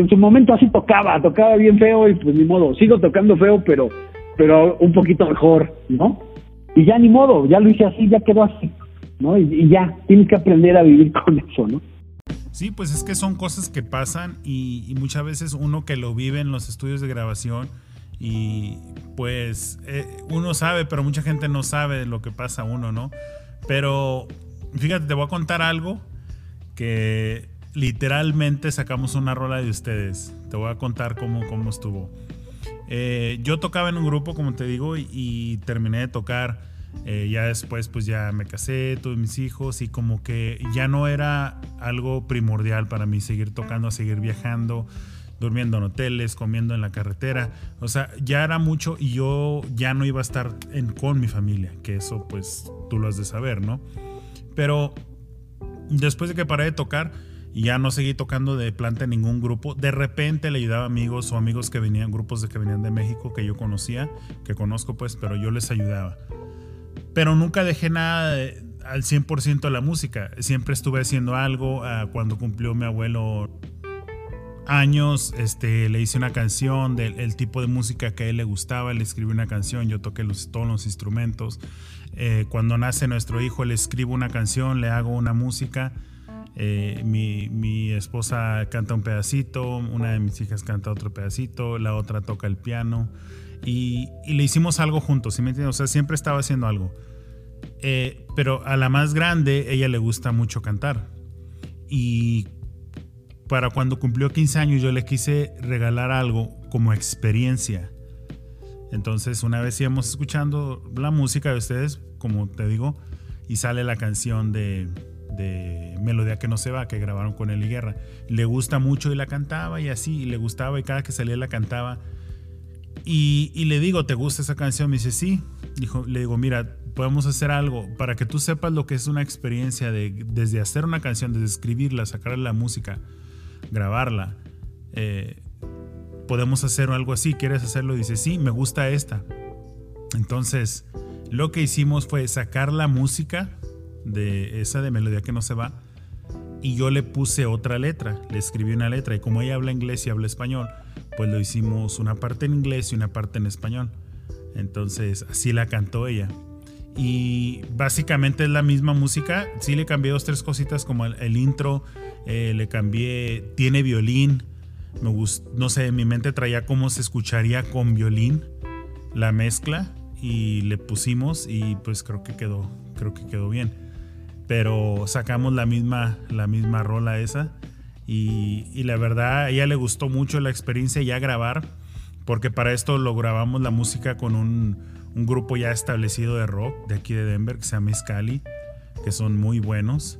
en su momento así tocaba, tocaba bien feo y pues ni modo, sigo tocando feo, pero, pero un poquito mejor, ¿no? Y ya ni modo, ya lo hice así, ya quedó así, ¿no? Y, ya, tienes que aprender a vivir [LAUGHS] con eso, ¿no? Sí, pues es que son cosas que pasan y, muchas veces uno que lo vive en los estudios de grabación y pues eh, uno sabe, pero mucha gente no sabe lo que pasa uno, ¿no? Pero fíjate, te voy a contar algo que literalmente sacamos una rola de ustedes. Te voy a contar cómo, cómo estuvo. Eh, yo tocaba en un grupo, como te digo, y terminé de tocar eh, ya después pues ya me casé, tuve mis hijos y como que ya no era algo primordial para mí seguir tocando, seguir viajando, durmiendo en hoteles, comiendo en la carretera. O sea, ya era mucho y yo ya no iba a estar con mi familia, que eso pues tú lo has de saber, ¿no? Pero después de que paré de tocar y ya no seguí tocando de planta en ningún grupo, de repente le ayudaba a amigos o amigos que venían, grupos de que venían de México que yo conocía, que conozco pues, pero yo les ayudaba pero nunca dejé nada al 100% de la música. Siempre estuve haciendo algo. Ah, cuando cumplió mi abuelo años, este, le hice una canción del tipo de música que a él le gustaba. Le escribí una canción, yo toqué los, todos los instrumentos. Eh, cuando nace nuestro hijo, le escribo una canción, le hago una música. Eh, mi, mi, esposa canta un pedacito, una de mis hijas canta otro pedacito, la otra toca el piano y, le hicimos algo juntos, ¿sí me entiendes? O sea, siempre estaba haciendo algo. Eh, pero a la más grande, ella le gusta mucho cantar. Y para cuando cumplió 15 años, yo le quise regalar algo como experiencia. Entonces, una vez íbamos escuchando la música de ustedes, como te digo, y sale la canción de, de Melodía que no se va, que grabaron con él y Guerra. Le gusta mucho y la cantaba y así, y le gustaba y cada que salía la cantaba. Y, le digo, ¿te gusta esa canción? Me dice, sí. Dijo, le digo, mira, podemos hacer algo para que tú sepas lo que es una experiencia de desde hacer una canción, desde escribirla, sacarle la música, grabarla. Eh, podemos hacer algo así, ¿quieres hacerlo? Dice, sí, me gusta esta. Entonces, lo que hicimos fue sacar la música de esa de melodía que no se va y yo le puse otra letra, le escribí una letra y como ella habla inglés y habla español, pues lo hicimos una parte en inglés y una parte en español. Entonces, así la cantó ella. Y básicamente es la misma música. Sí le cambié dos, tres cositas como el, intro. Eh, le cambié, tiene violín. No sé, en mi mente traía cómo se escucharía con violín la mezcla. Y le pusimos y pues creo que quedó, creo que quedó bien. Pero sacamos la misma, la misma rola esa. Y, y la verdad, a ella le gustó mucho la experiencia ya grabar. Porque para esto lo grabamos la música con un, un grupo ya establecido de rock de aquí de Denver que se llama Scali, que son muy buenos.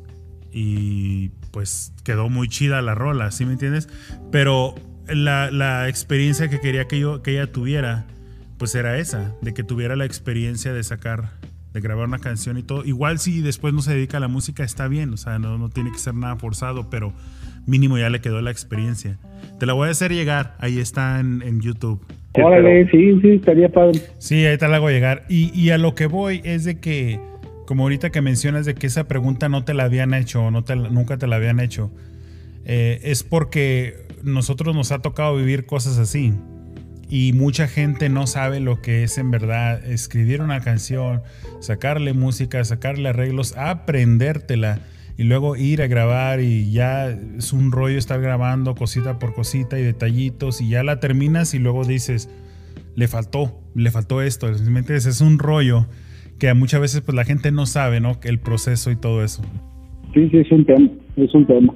Y pues quedó muy chida la rola, ¿sí me entiendes? Pero la, la experiencia que quería que, yo, que ella tuviera, pues era esa, de que tuviera la experiencia de sacar, de grabar una canción y todo. Igual si después no se dedica a la música, está bien, o sea, no, no tiene que ser nada forzado, pero mínimo ya le quedó la experiencia. Te la voy a hacer llegar, ahí está en, en YouTube. Órale, sí, sí, estaría padre. Sí, ahí te la hago llegar. Y, y, a lo que voy es de que, como ahorita que mencionas de que esa pregunta no te la habían hecho o no te, nunca te la habían hecho, eh, es porque nosotros nos ha tocado vivir cosas así. Y mucha gente no sabe lo que es en verdad escribir una canción, sacarle música, sacarle arreglos, aprendértela y luego ir a grabar y ya es un rollo estar grabando cosita por cosita y detallitos y ya la terminas y luego dices, le faltó, le faltó esto. Es un rollo que muchas veces pues la gente no sabe, ¿no? El proceso y todo eso. Sí, sí, es un tema, es un tema.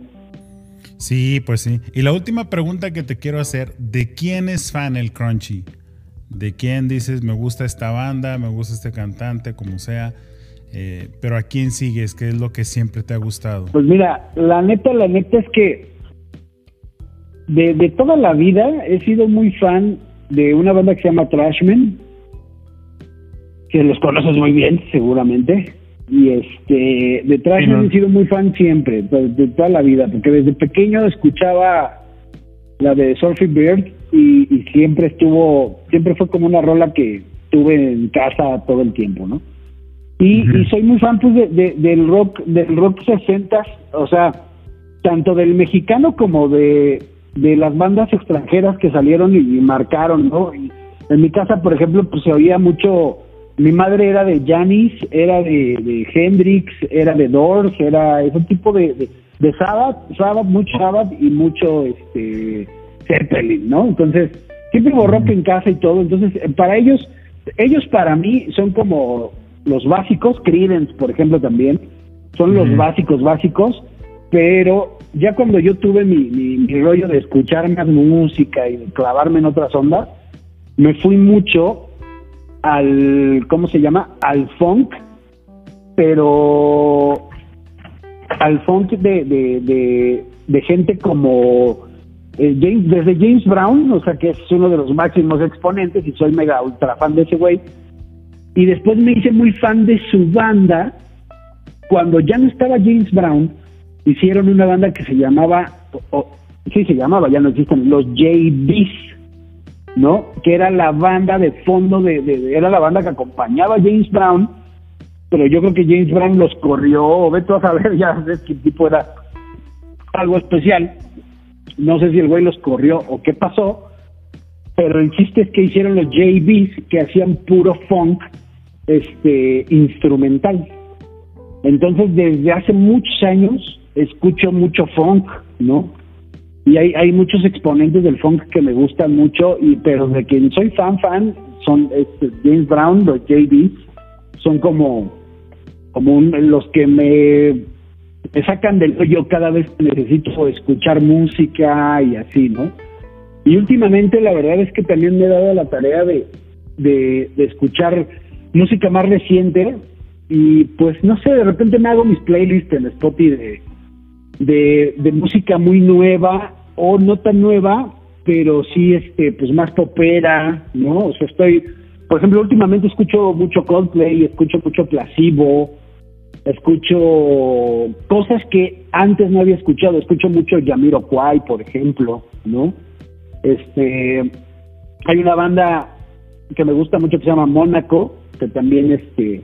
Sí, pues sí. Y la última pregunta que te quiero hacer, ¿de quién es fan el Crunchy? ¿De quién dices, me gusta esta banda, me gusta este cantante, como sea? Eh, pero ¿a quién sigues? ¿Qué es lo que siempre te ha gustado? Pues mira, la neta, la neta es que de, de toda la vida he sido muy fan de una banda que se llama Trashman, que los conoces muy bien, seguramente. Y este, de Trashman he sido muy fan siempre, de, toda la vida, porque desde pequeño escuchaba la de Surfing Bird y, y siempre estuvo, siempre fue como una rola que tuve en casa todo el tiempo, ¿no? Y, soy muy fan pues, de, del rock del rock 60, o sea, tanto del mexicano como de, de las bandas extranjeras que salieron y, marcaron, ¿no? Y en mi casa, por ejemplo, pues se oía mucho, mi madre era de Janis, era de, de Hendrix, era de Doors, era ese tipo de, de, de Sabbath, Sabbath, mucho Sabbath y mucho este Zeppelin, ¿no? Entonces, siempre hubo rock en casa y todo, entonces para ellos, ellos para mí son como los básicos, Creedence, por ejemplo, también, son los básicos básicos, pero ya cuando yo tuve mi, mi, rollo de escuchar más música y de clavarme en otras ondas, me fui mucho al, ¿cómo se llama? Al funk, pero al funk de, de, de, gente como eh, James, desde James Brown, o sea que es uno de los máximos exponentes y soy mega ultra fan de ese güey, y después me hice muy fan de su banda. Cuando ya no estaba James Brown, hicieron una banda que se llamaba, sí se llamaba, ya no existen, los JBs, ¿no? Que era la banda de fondo, de, era la banda que acompañaba a James Brown, pero yo creo que James Brown los corrió, o ve tú a saber, [LAUGHS] ya ves qué tipo era algo especial. No sé si el güey los corrió o qué pasó, pero el chiste es que hicieron los JBs que hacían puro funk este instrumental. Entonces, desde hace muchos años escucho mucho funk, ¿no? Y hay, hay muchos exponentes del funk que me gustan mucho, y pero de quien soy fan, fan, son este, James Brown, los JBs, son como, como los que me, me sacan del hoyo cada vez que necesito escuchar música y así, ¿no? Y últimamente la verdad es que también me he dado la tarea de, de escuchar música más reciente, y pues no sé, de repente me hago mis playlists en Spotify de, música muy nueva o no tan nueva, pero sí este pues más popera, ¿no? O sea, estoy, por ejemplo, últimamente escucho mucho Coldplay, escucho mucho Placebo, escucho cosas que antes no había escuchado, escucho mucho Kwai, por ejemplo, ¿no? Este hay una banda que me gusta mucho que se llama Mónaco, que también este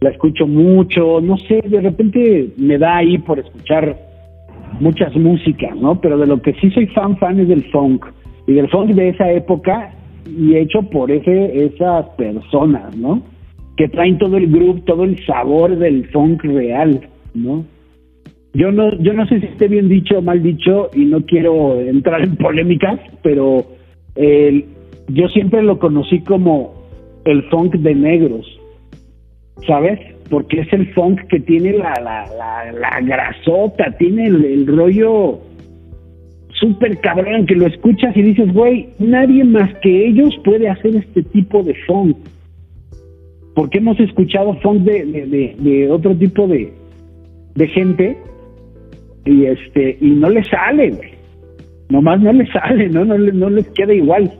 la escucho mucho, no sé, de repente me da ahí por escuchar muchas músicas, ¿no? Pero de lo que sí soy fan, fan es del funk. Y del funk de esa época y hecho por ese, esas personas, ¿no? Que traen todo el grupo, todo el sabor del funk real, ¿no? Yo no, yo no sé si esté bien dicho o mal dicho y no quiero entrar en polémicas, pero yo siempre lo conocí como el funk de negros, ¿sabes? Porque es el funk que tiene la, la, la, grasota, tiene el, rollo súper cabrón que lo escuchas y dices, güey, nadie más que ellos puede hacer este tipo de funk. Porque hemos escuchado funk de, de, otro tipo de, de gente y este y no les sale, güey. Nomás no les sale, ¿no? No, no les queda igual.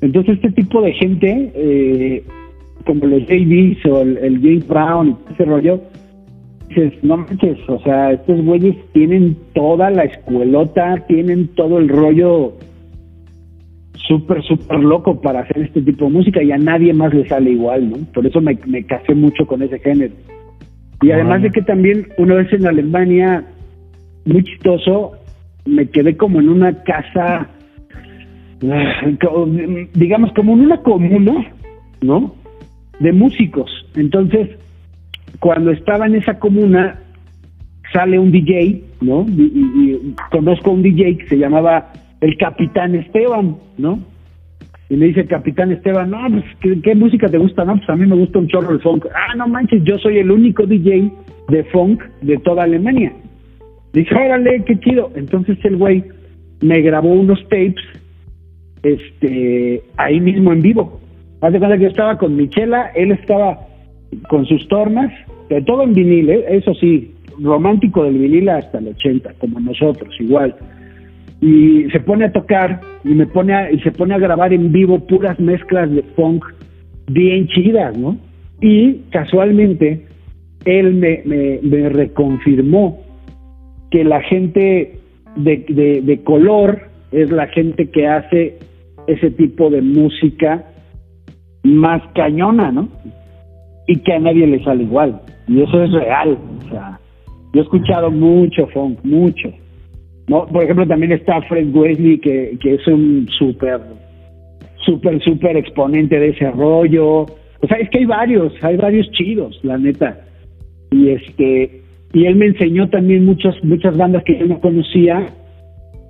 Entonces este tipo de gente eh, como los JVs o el, James Brown y ese rollo, dices, no manches, o sea, estos güeyes tienen toda la escuelota, tienen todo el rollo súper, súper loco para hacer este tipo de música y a nadie más le sale igual, ¿no? Por eso me, me casé mucho con ese género. Y además de que también una vez en Alemania, muy chistoso, me quedé como en una casa, ah, digamos como en una comuna, ¿no? De músicos. Entonces, cuando estaba en esa comuna, sale un DJ, ¿no? Y, conozco a un DJ que se llamaba el Capitán Esteban, ¿no? Y me dice, Capitán Esteban, no, pues, ¿qué, música te gusta? No, pues a mí me gusta un chorro de funk. Ah, no manches, yo soy el único DJ de funk de toda Alemania. Dice, órale, qué chido. Entonces el güey me grabó unos tapes este ahí mismo en vivo. Haz de cuenta que yo estaba con Michela, él estaba con sus tornas, todo en vinil, ¿eh? eso sí, romántico del vinil hasta el 80, como nosotros, igual. Y se pone a tocar y me pone a, y se pone a grabar en vivo puras mezclas de funk bien chidas, ¿no? Y casualmente él me, me, reconfirmó que la gente de, de color es la gente que hace ese tipo de música más cañona, ¿no? Y que a nadie le sale igual. Y eso es real. O sea, yo he escuchado mucho funk, mucho. ¿no? Por ejemplo, también está Fred Wesley, que, que es un súper, súper, súper exponente de ese rollo. O sea, es que hay varios, hay varios chidos, la neta. Y este, y él me enseñó también muchas, muchas bandas que yo no conocía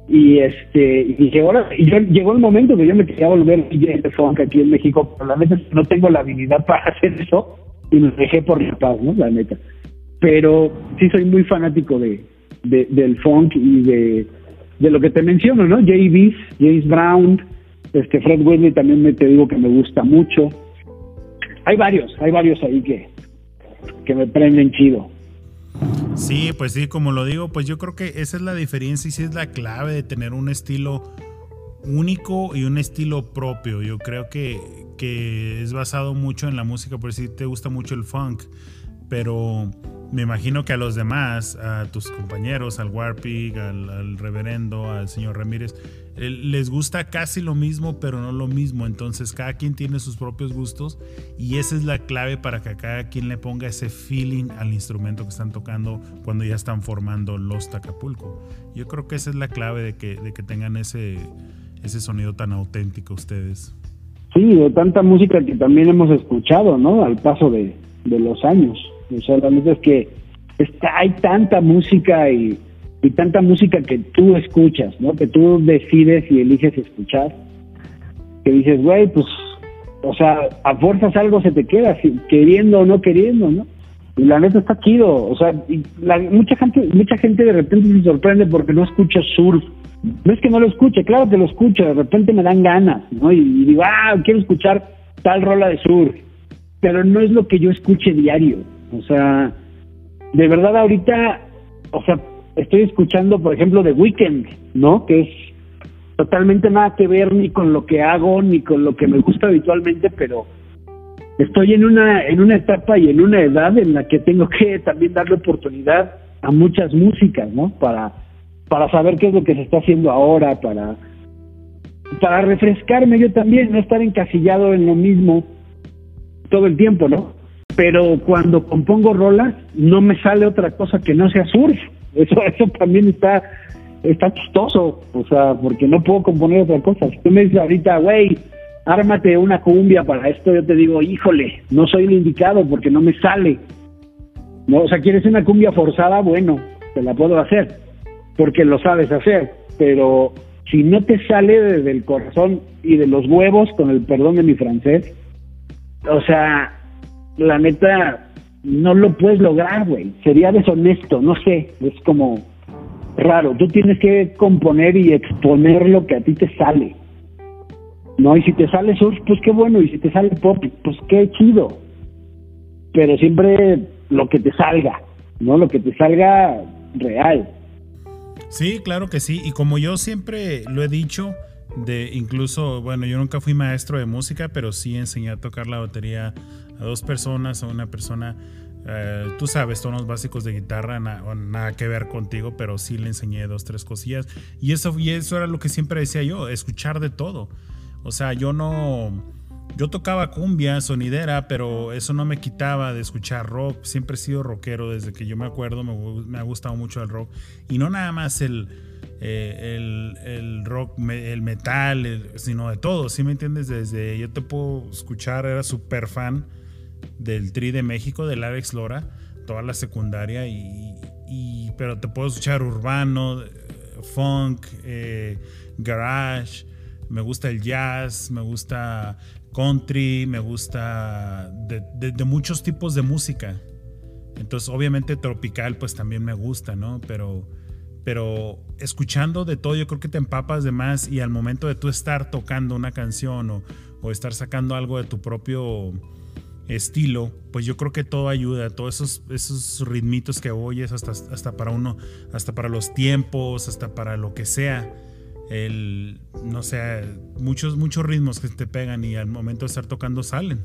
y este y ahora y yo, llegó el momento que yo me quería volver DJ de funk aquí en México pero la neta no tengo la habilidad para [LAUGHS] hacer eso y me dejé por la paz no la neta. Pero sí soy muy fanático de, del funk y de, de lo que te menciono no JBs James Brown este Fred Wesley también me te digo que me gusta mucho. Hay varios hay varios ahí que que me prenden chido Sí, pues sí, como lo digo, pues yo creo que esa es la diferencia y sí es la clave de tener un estilo único y un estilo propio. Yo creo que, que es basado mucho en la música, por si te gusta mucho el funk, pero me imagino que a los demás, a tus compañeros, al Warpig, al, reverendo, al señor Ramírez, les gusta casi lo mismo, pero no lo mismo. Entonces cada quien tiene sus propios gustos y esa es la clave para que cada quien le ponga ese feeling al instrumento que están tocando cuando ya están formando los Tacapulco. Yo creo que esa es la clave de que, de que tengan ese, ese sonido tan auténtico ustedes. Sí, de tanta música que también hemos escuchado, ¿no? Al paso de, de los años. O sea, la verdad es que está, hay tanta música y, y tanta música que tú escuchas, ¿no? Que tú decides y eliges escuchar. Que dices, güey, pues, o sea, a fuerzas algo se te queda, queriendo o no queriendo, ¿no? Y la neta está chido, o sea, la, mucha gente mucha gente de repente se sorprende porque no escucha surf. No es que no lo escuche, claro que lo escucho, de repente me dan ganas, ¿no? Y, digo, ah, quiero escuchar tal rola de surf pero no es lo que yo escuche diario, O sea, de verdad ahorita, o sea, estoy escuchando, por ejemplo, The Weeknd, ¿no? Que es totalmente nada que ver ni con lo que hago, ni con lo que me gusta habitualmente, pero estoy en una, en una etapa y en una edad en la que tengo que también darle oportunidad a muchas músicas, ¿no? Para, para saber qué es lo que se está haciendo ahora, para, para refrescarme yo también, no estar encasillado en lo mismo todo el tiempo, ¿no? Pero cuando compongo rolas, no me sale otra cosa que no sea surf. Eso, [LAUGHS] eso también está, está chistoso, o sea, porque no puedo componer otra cosa. Si tú me dices ahorita, güey, ármate una cumbia para esto, yo te digo, híjole, no soy el indicado porque no me sale. No, o sea, quieres una cumbia forzada, bueno, te la puedo hacer, porque lo sabes hacer, pero si no te sale desde el corazón y de los huevos, con el perdón de mi francés, o sea, la neta, no lo puedes lograr, güey. Sería deshonesto, no sé, es como raro. Tú tienes que componer y exponer lo que a ti te sale. No, y si te sale surf, pues qué bueno, y si te sale pop, pues qué chido. Pero siempre lo que te salga, ¿no? Lo que te salga real. Sí, claro que sí. Y como yo siempre lo he dicho, de incluso, bueno, yo nunca fui maestro de música, pero sí enseñé a tocar la batería a dos personas, a una persona, eh, tú sabes, tonos básicos de guitarra, nada que ver contigo, pero sí le enseñé dos, tres cosillas. Y eso, y eso era lo que siempre decía yo, escuchar de todo. O sea, yo no... Yo tocaba cumbia, sonidera, pero eso no me quitaba de escuchar rock. Siempre he sido rockero desde que yo me acuerdo, me, me ha gustado mucho el rock. Y no nada más el, eh, el, rock, el metal, sino de todo, ¿sí me entiendes? Desde yo te puedo escuchar, era súper fan del Tri de México, del Alex Lora, toda la secundaria, y, pero te puedo escuchar urbano, funk, eh, garage, me gusta el jazz, me gusta country, me gusta de muchos tipos de música. Entonces, obviamente tropical, pues también me gusta, ¿no? Pero pero escuchando de todo yo creo que te empapas de más y al momento de tú estar tocando una canción o, estar sacando algo de tu propio estilo, pues yo creo que todo ayuda, todos esos, esos ritmitos que oyes hasta, hasta para uno, hasta para los tiempos, hasta para lo que sea, el, no sé, muchos, muchos ritmos que te pegan y al momento de estar tocando salen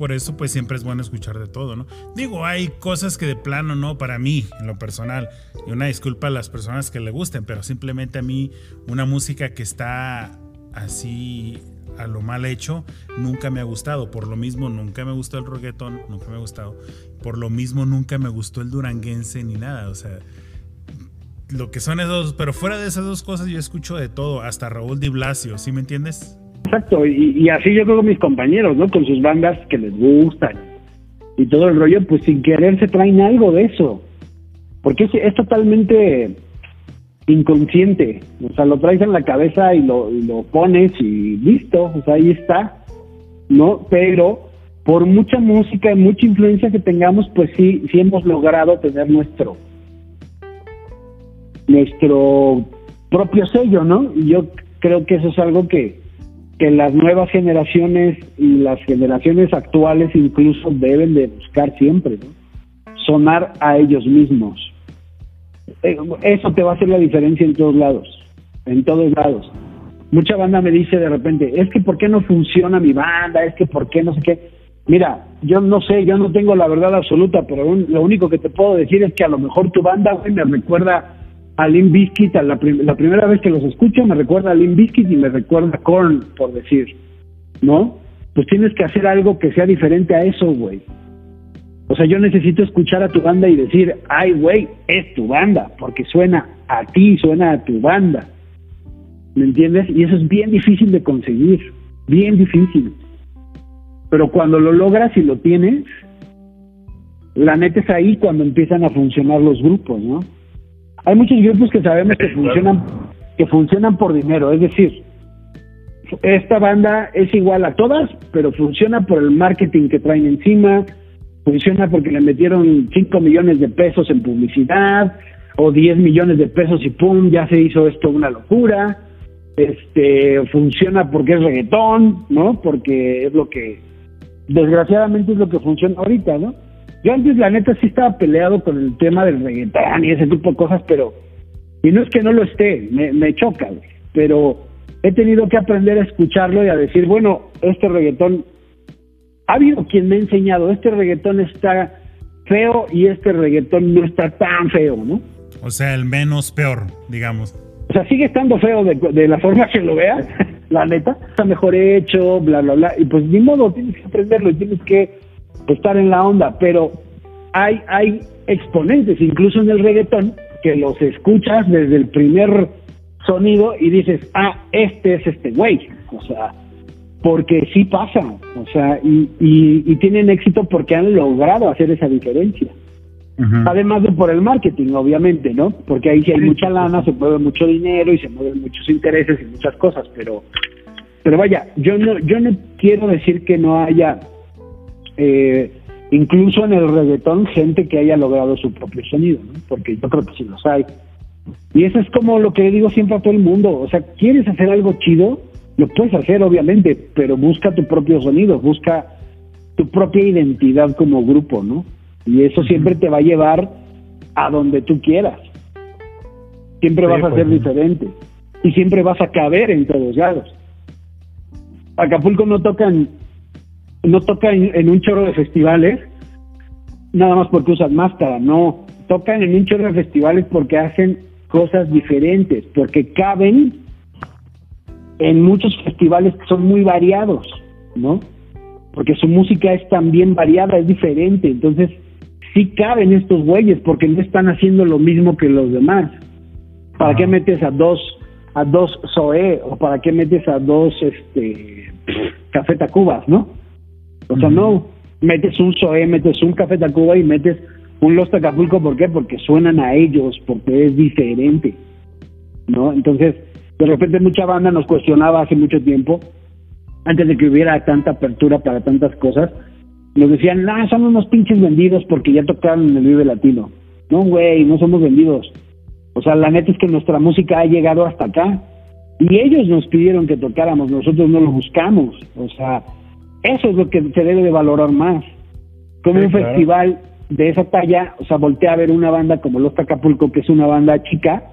por eso pues siempre es bueno escuchar de todo, ¿no? Digo, hay cosas que de plano no para mí, en lo personal, y una disculpa a las personas que le gusten, pero simplemente a mí una música que está así a lo mal hecho nunca me ha gustado, por lo mismo nunca me gustó el reggaetón, nunca me ha gustado, por lo mismo nunca me gustó el duranguense ni nada, o sea, lo que son esos, pero fuera de esas dos cosas yo escucho de todo, hasta Raúl Di Blasio, ¿sí me entiendes? Exacto, y, así yo creo con mis compañeros, ¿no? Con sus bandas que les gustan y todo el rollo, pues sin querer se traen algo de eso. Porque es, totalmente inconsciente. O sea, lo traes en la cabeza y lo, lo pones y listo, o sea, ahí está, ¿no? Pero por mucha música y mucha influencia que tengamos, pues sí, sí hemos logrado tener nuestro nuestro propio sello, ¿no? Y yo creo que eso es algo que, que las nuevas generaciones y las generaciones actuales incluso deben de buscar siempre, ¿no? sonar a ellos mismos. Eh, eso te va a hacer la diferencia en todos lados, en todos lados. Mucha banda me dice de repente, es que ¿por qué no funciona mi banda? Es que ¿por qué no sé qué? Mira, yo no sé, yo no tengo la verdad absoluta, pero lo único que te puedo decir es que a lo mejor tu banda, güey, me recuerda a Limp Bizkit, la, la, primera vez que los escucho me recuerda a Limp Bizkit y me recuerda a Korn, por decir, ¿no? Pues tienes que hacer algo que sea diferente a eso, güey. O sea, yo necesito escuchar a tu banda y decir, ay, güey, es tu banda, porque suena a ti, suena a tu banda. ¿Me entiendes? Y eso es bien difícil de conseguir, bien difícil. Pero cuando lo logras y lo tienes, la neta es ahí cuando empiezan a funcionar los grupos, ¿no? Hay muchos grupos que sabemos que funcionan que funcionan por dinero, es decir, esta banda es igual a todas, pero funciona por el marketing que traen encima, funciona porque le metieron 5 millones de pesos en publicidad o 10 millones de pesos y pum, ya se hizo esto una locura. Este, funciona porque es reggaetón, ¿no? Porque es lo que desgraciadamente es lo que funciona ahorita, ¿no? Yo antes, la neta, sí estaba peleado con el tema del reggaetón y ese tipo de cosas, pero. Y no es que no lo esté, me, me choca. Pero he tenido que aprender a escucharlo y a decir, bueno, este reggaetón. Ha habido quien me ha enseñado, este reggaetón está feo y este reggaetón no está tan feo, ¿no? O sea, el menos peor, digamos. O sea, sigue estando feo de, de la forma que lo veas, [LAUGHS] la neta. Está mejor hecho, bla, bla, bla. Y pues ni modo, tienes que aprenderlo y tienes que estar en la onda. Pero hay, hay exponentes, incluso en el reggaetón, que los escuchas desde el primer sonido y dices, ah, este es este güey. O sea, porque sí pasa. O sea, y, y, y tienen éxito porque han logrado hacer esa diferencia. Además de por el marketing, obviamente, ¿no? Porque ahí sí hay mucha lana, se mueve mucho dinero y se mueven muchos intereses y muchas cosas, pero pero vaya, yo no yo no quiero decir que no haya eh, incluso en el reggaetón gente que haya logrado su propio sonido, ¿no? Porque yo creo que sí los hay. Y eso es como lo que digo siempre a todo el mundo, o sea, ¿quieres hacer algo chido? Lo puedes hacer, obviamente, pero busca tu propio sonido, busca tu propia identidad como grupo, ¿no? Y eso siempre te va a llevar a donde tú quieras. Siempre vas a ser diferente. Y siempre vas a caber en todos lados. Acapulco no tocan, no toca en, en un chorro de festivales, nada más porque usan máscara, no. Tocan en un chorro de festivales porque hacen cosas diferentes, porque caben en muchos festivales que son muy variados, ¿no? Porque su música es también variada, es diferente. Entonces, sí caben estos güeyes porque no están haciendo lo mismo que los demás. ¿Para qué metes a dos a dos Zoe o para qué metes a dos este Café Tacubas, no? O sea, no metes un Zoe, metes un Café Tacuba y metes un Los Acapulco, ¿por qué? Porque suenan a ellos, porque es diferente, ¿no? Entonces, de repente mucha banda nos cuestionaba hace mucho tiempo, antes de que hubiera tanta apertura para tantas cosas, nos decían, ah, son unos pinches vendidos porque ya tocaron en el Vive Latino. No, güey, no somos vendidos. O sea, la neta es que nuestra música ha llegado hasta acá. Y ellos nos pidieron que tocáramos, nosotros no lo buscamos. O sea, eso es lo que se debe de valorar más. Como un festival de esa talla, o sea, voltea a ver una banda como Los Acapulco, que es una banda chica,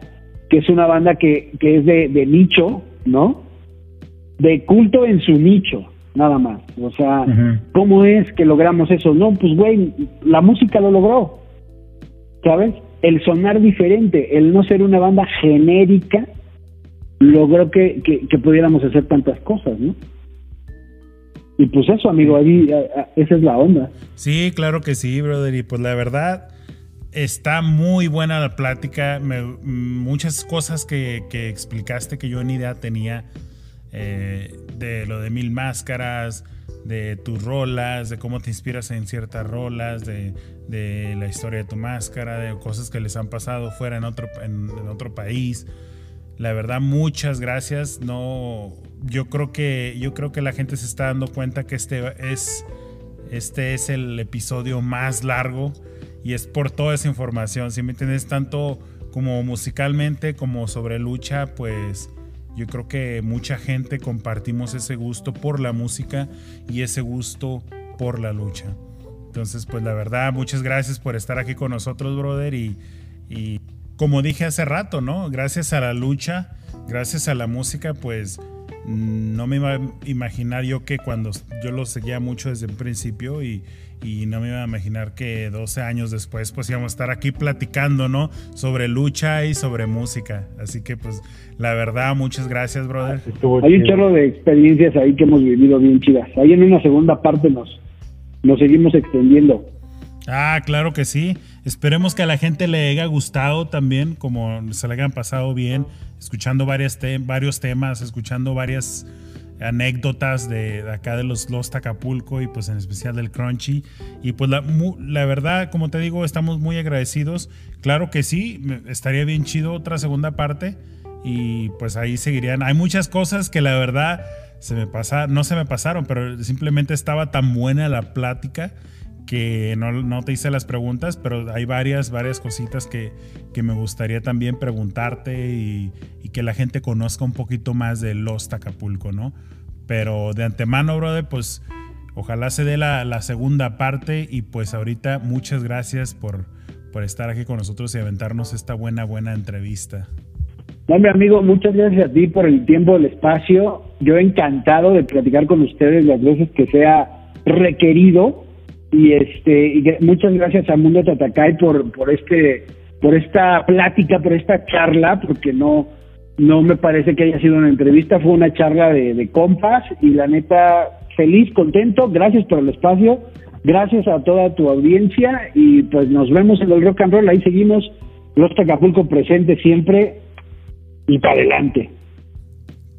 que es una banda que, que es de, de nicho, ¿no? De culto en su nicho nada más. O sea, ¿cómo es que logramos eso? No, pues güey, la música lo logró, ¿sabes? El sonar diferente, el no ser una banda genérica, logró que, que, pudiéramos hacer tantas cosas, ¿no? Y pues eso, amigo, ahí esa es la onda. Sí, claro que sí, brother. Y pues la verdad, está muy buena la plática. muchas cosas que, que explicaste que yo ni idea tenía eh, de lo de mil máscaras, de tus rolas, de cómo te inspiras en ciertas rolas, de, la historia de tu máscara, de cosas que les han pasado fuera en otro, en, otro país. La verdad, muchas gracias. No, yo creo que yo creo que la gente se está dando cuenta que este es este es el episodio más largo y es por toda esa información. Si me entiendes tanto como musicalmente como sobre lucha, pues yo creo que mucha gente compartimos ese gusto por la música y ese gusto por la lucha. Entonces, pues la verdad, muchas gracias por estar aquí con nosotros, brother. Y, como dije hace rato, ¿no? Gracias a la lucha, gracias a la música, pues no me iba a imaginar yo que cuando yo lo seguía mucho desde el principio y, y no me iba a imaginar que 12 años después pues íbamos a estar aquí platicando, ¿no? Sobre lucha y sobre música. Así que pues la verdad, muchas gracias, brother. Hay un chorro de experiencias ahí que hemos vivido bien chidas. Ahí en una segunda parte nos, nos seguimos extendiendo. Ah, claro que sí. Esperemos que a la gente le haya gustado también, como se le hayan pasado bien, escuchando varias varios temas, escuchando varias anécdotas de, acá de los Los Acapulco y pues en especial del Crunchy. Y pues la, la, verdad, como te digo, estamos muy agradecidos. Claro que sí, estaría bien chido otra segunda parte y pues ahí seguirían. Hay muchas cosas que la verdad se me pasa, no se me pasaron, pero simplemente estaba tan buena la plática que no, no, te hice las preguntas, pero hay varias, varias cositas que, que me gustaría también preguntarte y, que la gente conozca un poquito más de Los Acapulco, ¿no? Pero de antemano, brother, pues ojalá se dé la, la segunda parte y pues ahorita muchas gracias por, por estar aquí con nosotros y aventarnos esta buena, buena entrevista. No, mi amigo, muchas gracias a ti por el tiempo, el espacio. Yo encantado de platicar con ustedes las veces que sea requerido y este y muchas gracias a Mundo Tatacay por por este por esta plática, por esta charla, porque no no me parece que haya sido una entrevista, fue una charla de, de compas y la neta feliz, contento, gracias por el espacio, gracias a toda tu audiencia y pues nos vemos en el rock and roll, ahí seguimos los Tacapulco presentes siempre y para adelante.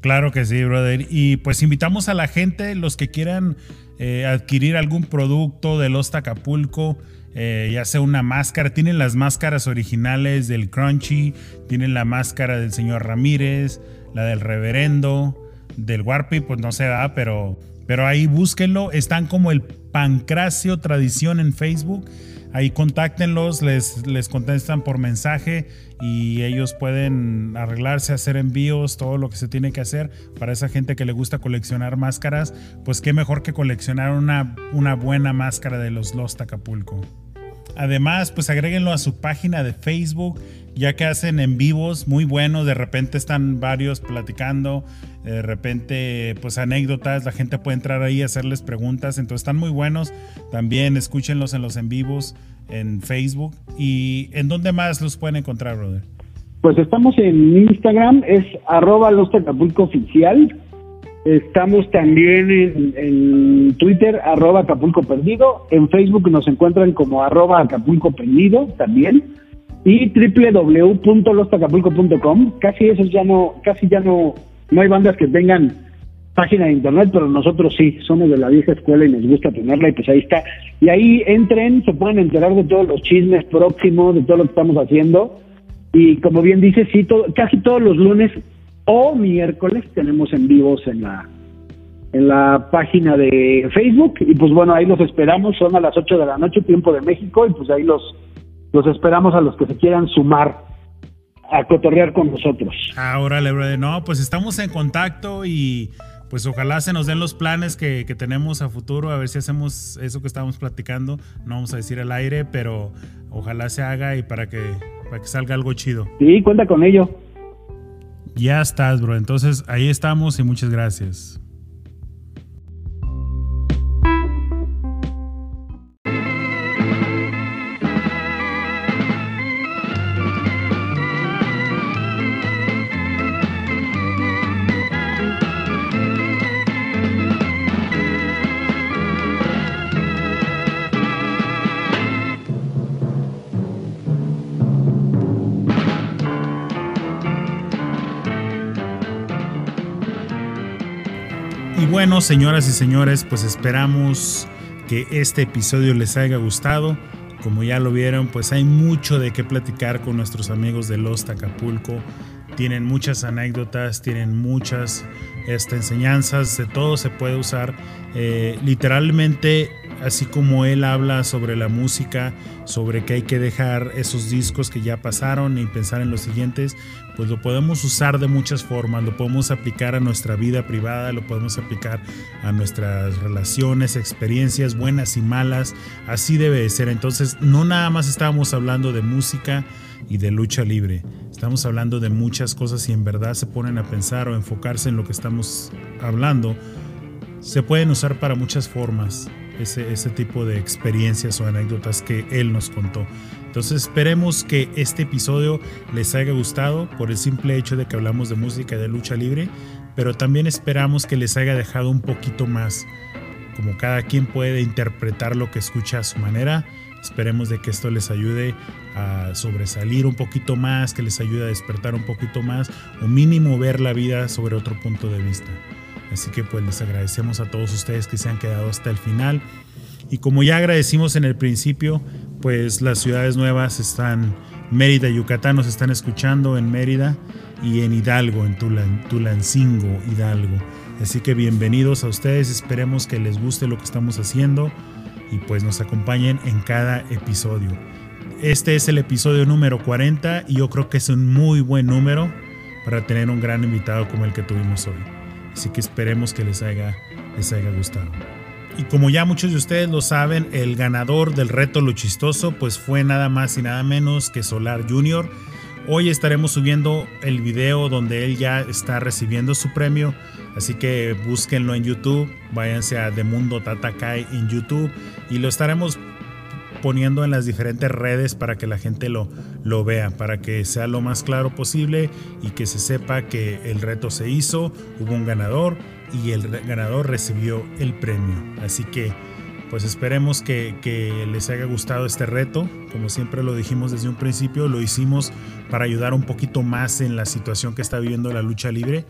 Claro que sí, brother. Y pues invitamos a la gente, los que quieran eh, adquirir algún producto de Los Tacapulco, eh, ya sea una máscara, tienen las máscaras originales del Crunchy, tienen la máscara del señor Ramírez, la del reverendo, del Warpy, pues no se da, pero, pero ahí búsquenlo, están como el Pancracio Tradición en Facebook. Ahí contáctenlos, les, les contestan por mensaje y ellos pueden arreglarse, hacer envíos, todo lo que se tiene que hacer para esa gente que le gusta coleccionar máscaras. Pues qué mejor que coleccionar una, una buena máscara de los Lost Acapulco. Además, pues agréguenlo a su página de Facebook, ya que hacen en vivos muy buenos. De repente están varios platicando, de repente, pues anécdotas. La gente puede entrar ahí y hacerles preguntas. Entonces, están muy buenos. También escúchenlos en los en vivos en Facebook. ¿Y en dónde más los pueden encontrar, brother? Pues estamos en Instagram, es arroba los oficial. Estamos también en, Twitter, arroba Acapulco Perdido. En Facebook nos encuentran como arroba Acapulco Perdido también. Y www.lostacapulco.com. Casi esos ya no, casi ya no, no hay bandas que tengan página de internet, pero nosotros sí, somos de la vieja escuela y nos gusta tenerla y pues ahí está. Y ahí entren, se pueden enterar de todos los chismes próximos, de todo lo que estamos haciendo. Y como bien dice, sí, casi todos los lunes o miércoles tenemos en vivos en la en la página de Facebook y pues bueno, ahí los esperamos, son a las 8 de la noche, tiempo de México, y pues ahí los, los esperamos a los que se quieran sumar a cotorrear con nosotros. Ahora, brother, no, pues estamos en contacto y pues ojalá se nos den los planes que, que, tenemos a futuro, a ver si hacemos eso que estábamos platicando, no vamos a decir al aire, pero ojalá se haga y para que, para que salga algo chido. Sí, cuenta con ello. Ya estás, bro. Entonces ahí estamos y muchas gracias. Bueno, señoras y señores, pues esperamos que este episodio les haya gustado. Como ya lo vieron, pues hay mucho de qué platicar con nuestros amigos de Los Acapulco. Tienen muchas anécdotas, tienen muchas este, enseñanzas, de todo se puede usar. Eh, literalmente, así como él habla sobre la música, sobre que hay que dejar esos discos que ya pasaron y pensar en los siguientes, pues lo podemos usar de muchas formas, lo podemos aplicar a nuestra vida privada, lo podemos aplicar a nuestras relaciones, experiencias buenas y malas, así debe de ser. Entonces, no nada más estábamos hablando de música y de lucha libre, estamos hablando de muchas cosas y en verdad se ponen a pensar o enfocarse en lo que estamos hablando, se pueden usar para muchas formas ese, ese tipo de experiencias o anécdotas que él nos contó. Entonces esperemos que este episodio les haya gustado por el simple hecho de que hablamos de música y de lucha libre, pero también esperamos que les haya dejado un poquito más, como cada quien puede interpretar lo que escucha a su manera. Esperemos de que esto les ayude a sobresalir un poquito más, que les ayude a despertar un poquito más o mínimo ver la vida sobre otro punto de vista. Así que pues les agradecemos a todos ustedes que se han quedado hasta el final. Y como ya agradecimos en el principio, pues las ciudades nuevas están, Mérida, Yucatán nos están escuchando en Mérida y en Hidalgo, en Tulancingo, Hidalgo. Así que bienvenidos a ustedes, esperemos que les guste lo que estamos haciendo y pues nos acompañen en cada episodio. Este es el episodio número 40 y yo creo que es un muy buen número para tener un gran invitado como el que tuvimos hoy. Así que esperemos que les haya, les haya gustado. Y como ya muchos de ustedes lo saben, el ganador del reto Lo Chistoso pues fue nada más y nada menos que Solar Junior. Hoy estaremos subiendo el video donde él ya está recibiendo su premio. Así que búsquenlo en YouTube, váyanse a The Mundo Tatakai en YouTube y lo estaremos poniendo en las diferentes redes para que la gente lo, lo vea, para que sea lo más claro posible y que se sepa que el reto se hizo, hubo un ganador y el ganador recibió el premio. Así que pues esperemos que, les haya gustado este reto. Como siempre lo dijimos desde un principio, lo hicimos para ayudar un poquito más en la situación que está viviendo la lucha libre.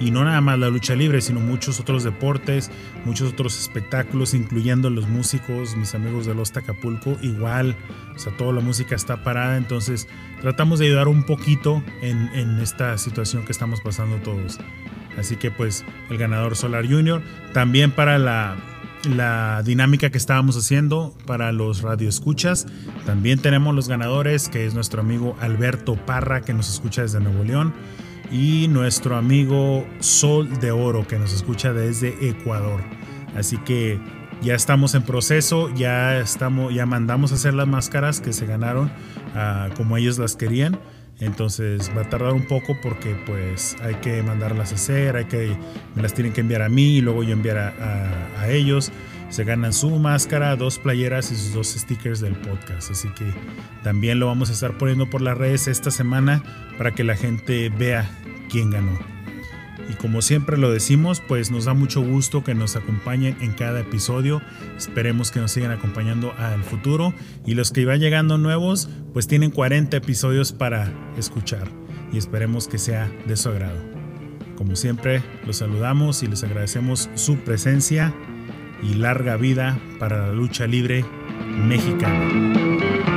Y no nada más la lucha libre, sino muchos otros deportes, muchos otros espectáculos, incluyendo los músicos, mis amigos de Los Acapulco. Igual, o sea, toda la música está parada. Entonces tratamos de ayudar un poquito en, en esta situación que estamos pasando todos. Así que pues el ganador Solar Junior. También para la la dinámica que estábamos haciendo para los radioescuchas. También tenemos los ganadores, que es nuestro amigo Alberto Parra, que nos escucha desde Nuevo León, y nuestro amigo Sol de Oro, que nos escucha desde Ecuador. Así que ya estamos en proceso, ya estamos, ya mandamos a hacer las máscaras que se ganaron ah, como ellos las querían. Entonces va a tardar un poco porque pues hay que mandarlas a hacer, hay que, me las tienen que enviar a mí y luego yo enviar a, ellos. Se ganan su máscara, dos playeras y sus dos stickers del podcast. Así que también lo vamos a estar poniendo por las redes esta semana para que la gente vea quién ganó. Y como siempre lo decimos, pues nos da mucho gusto que nos acompañen en cada episodio. Esperemos que nos sigan acompañando al futuro. Y los que van llegando nuevos, pues tienen 40 episodios para escuchar. Y esperemos que sea de su agrado. Como siempre, los saludamos y les agradecemos su presencia y larga vida para la lucha libre mexicana.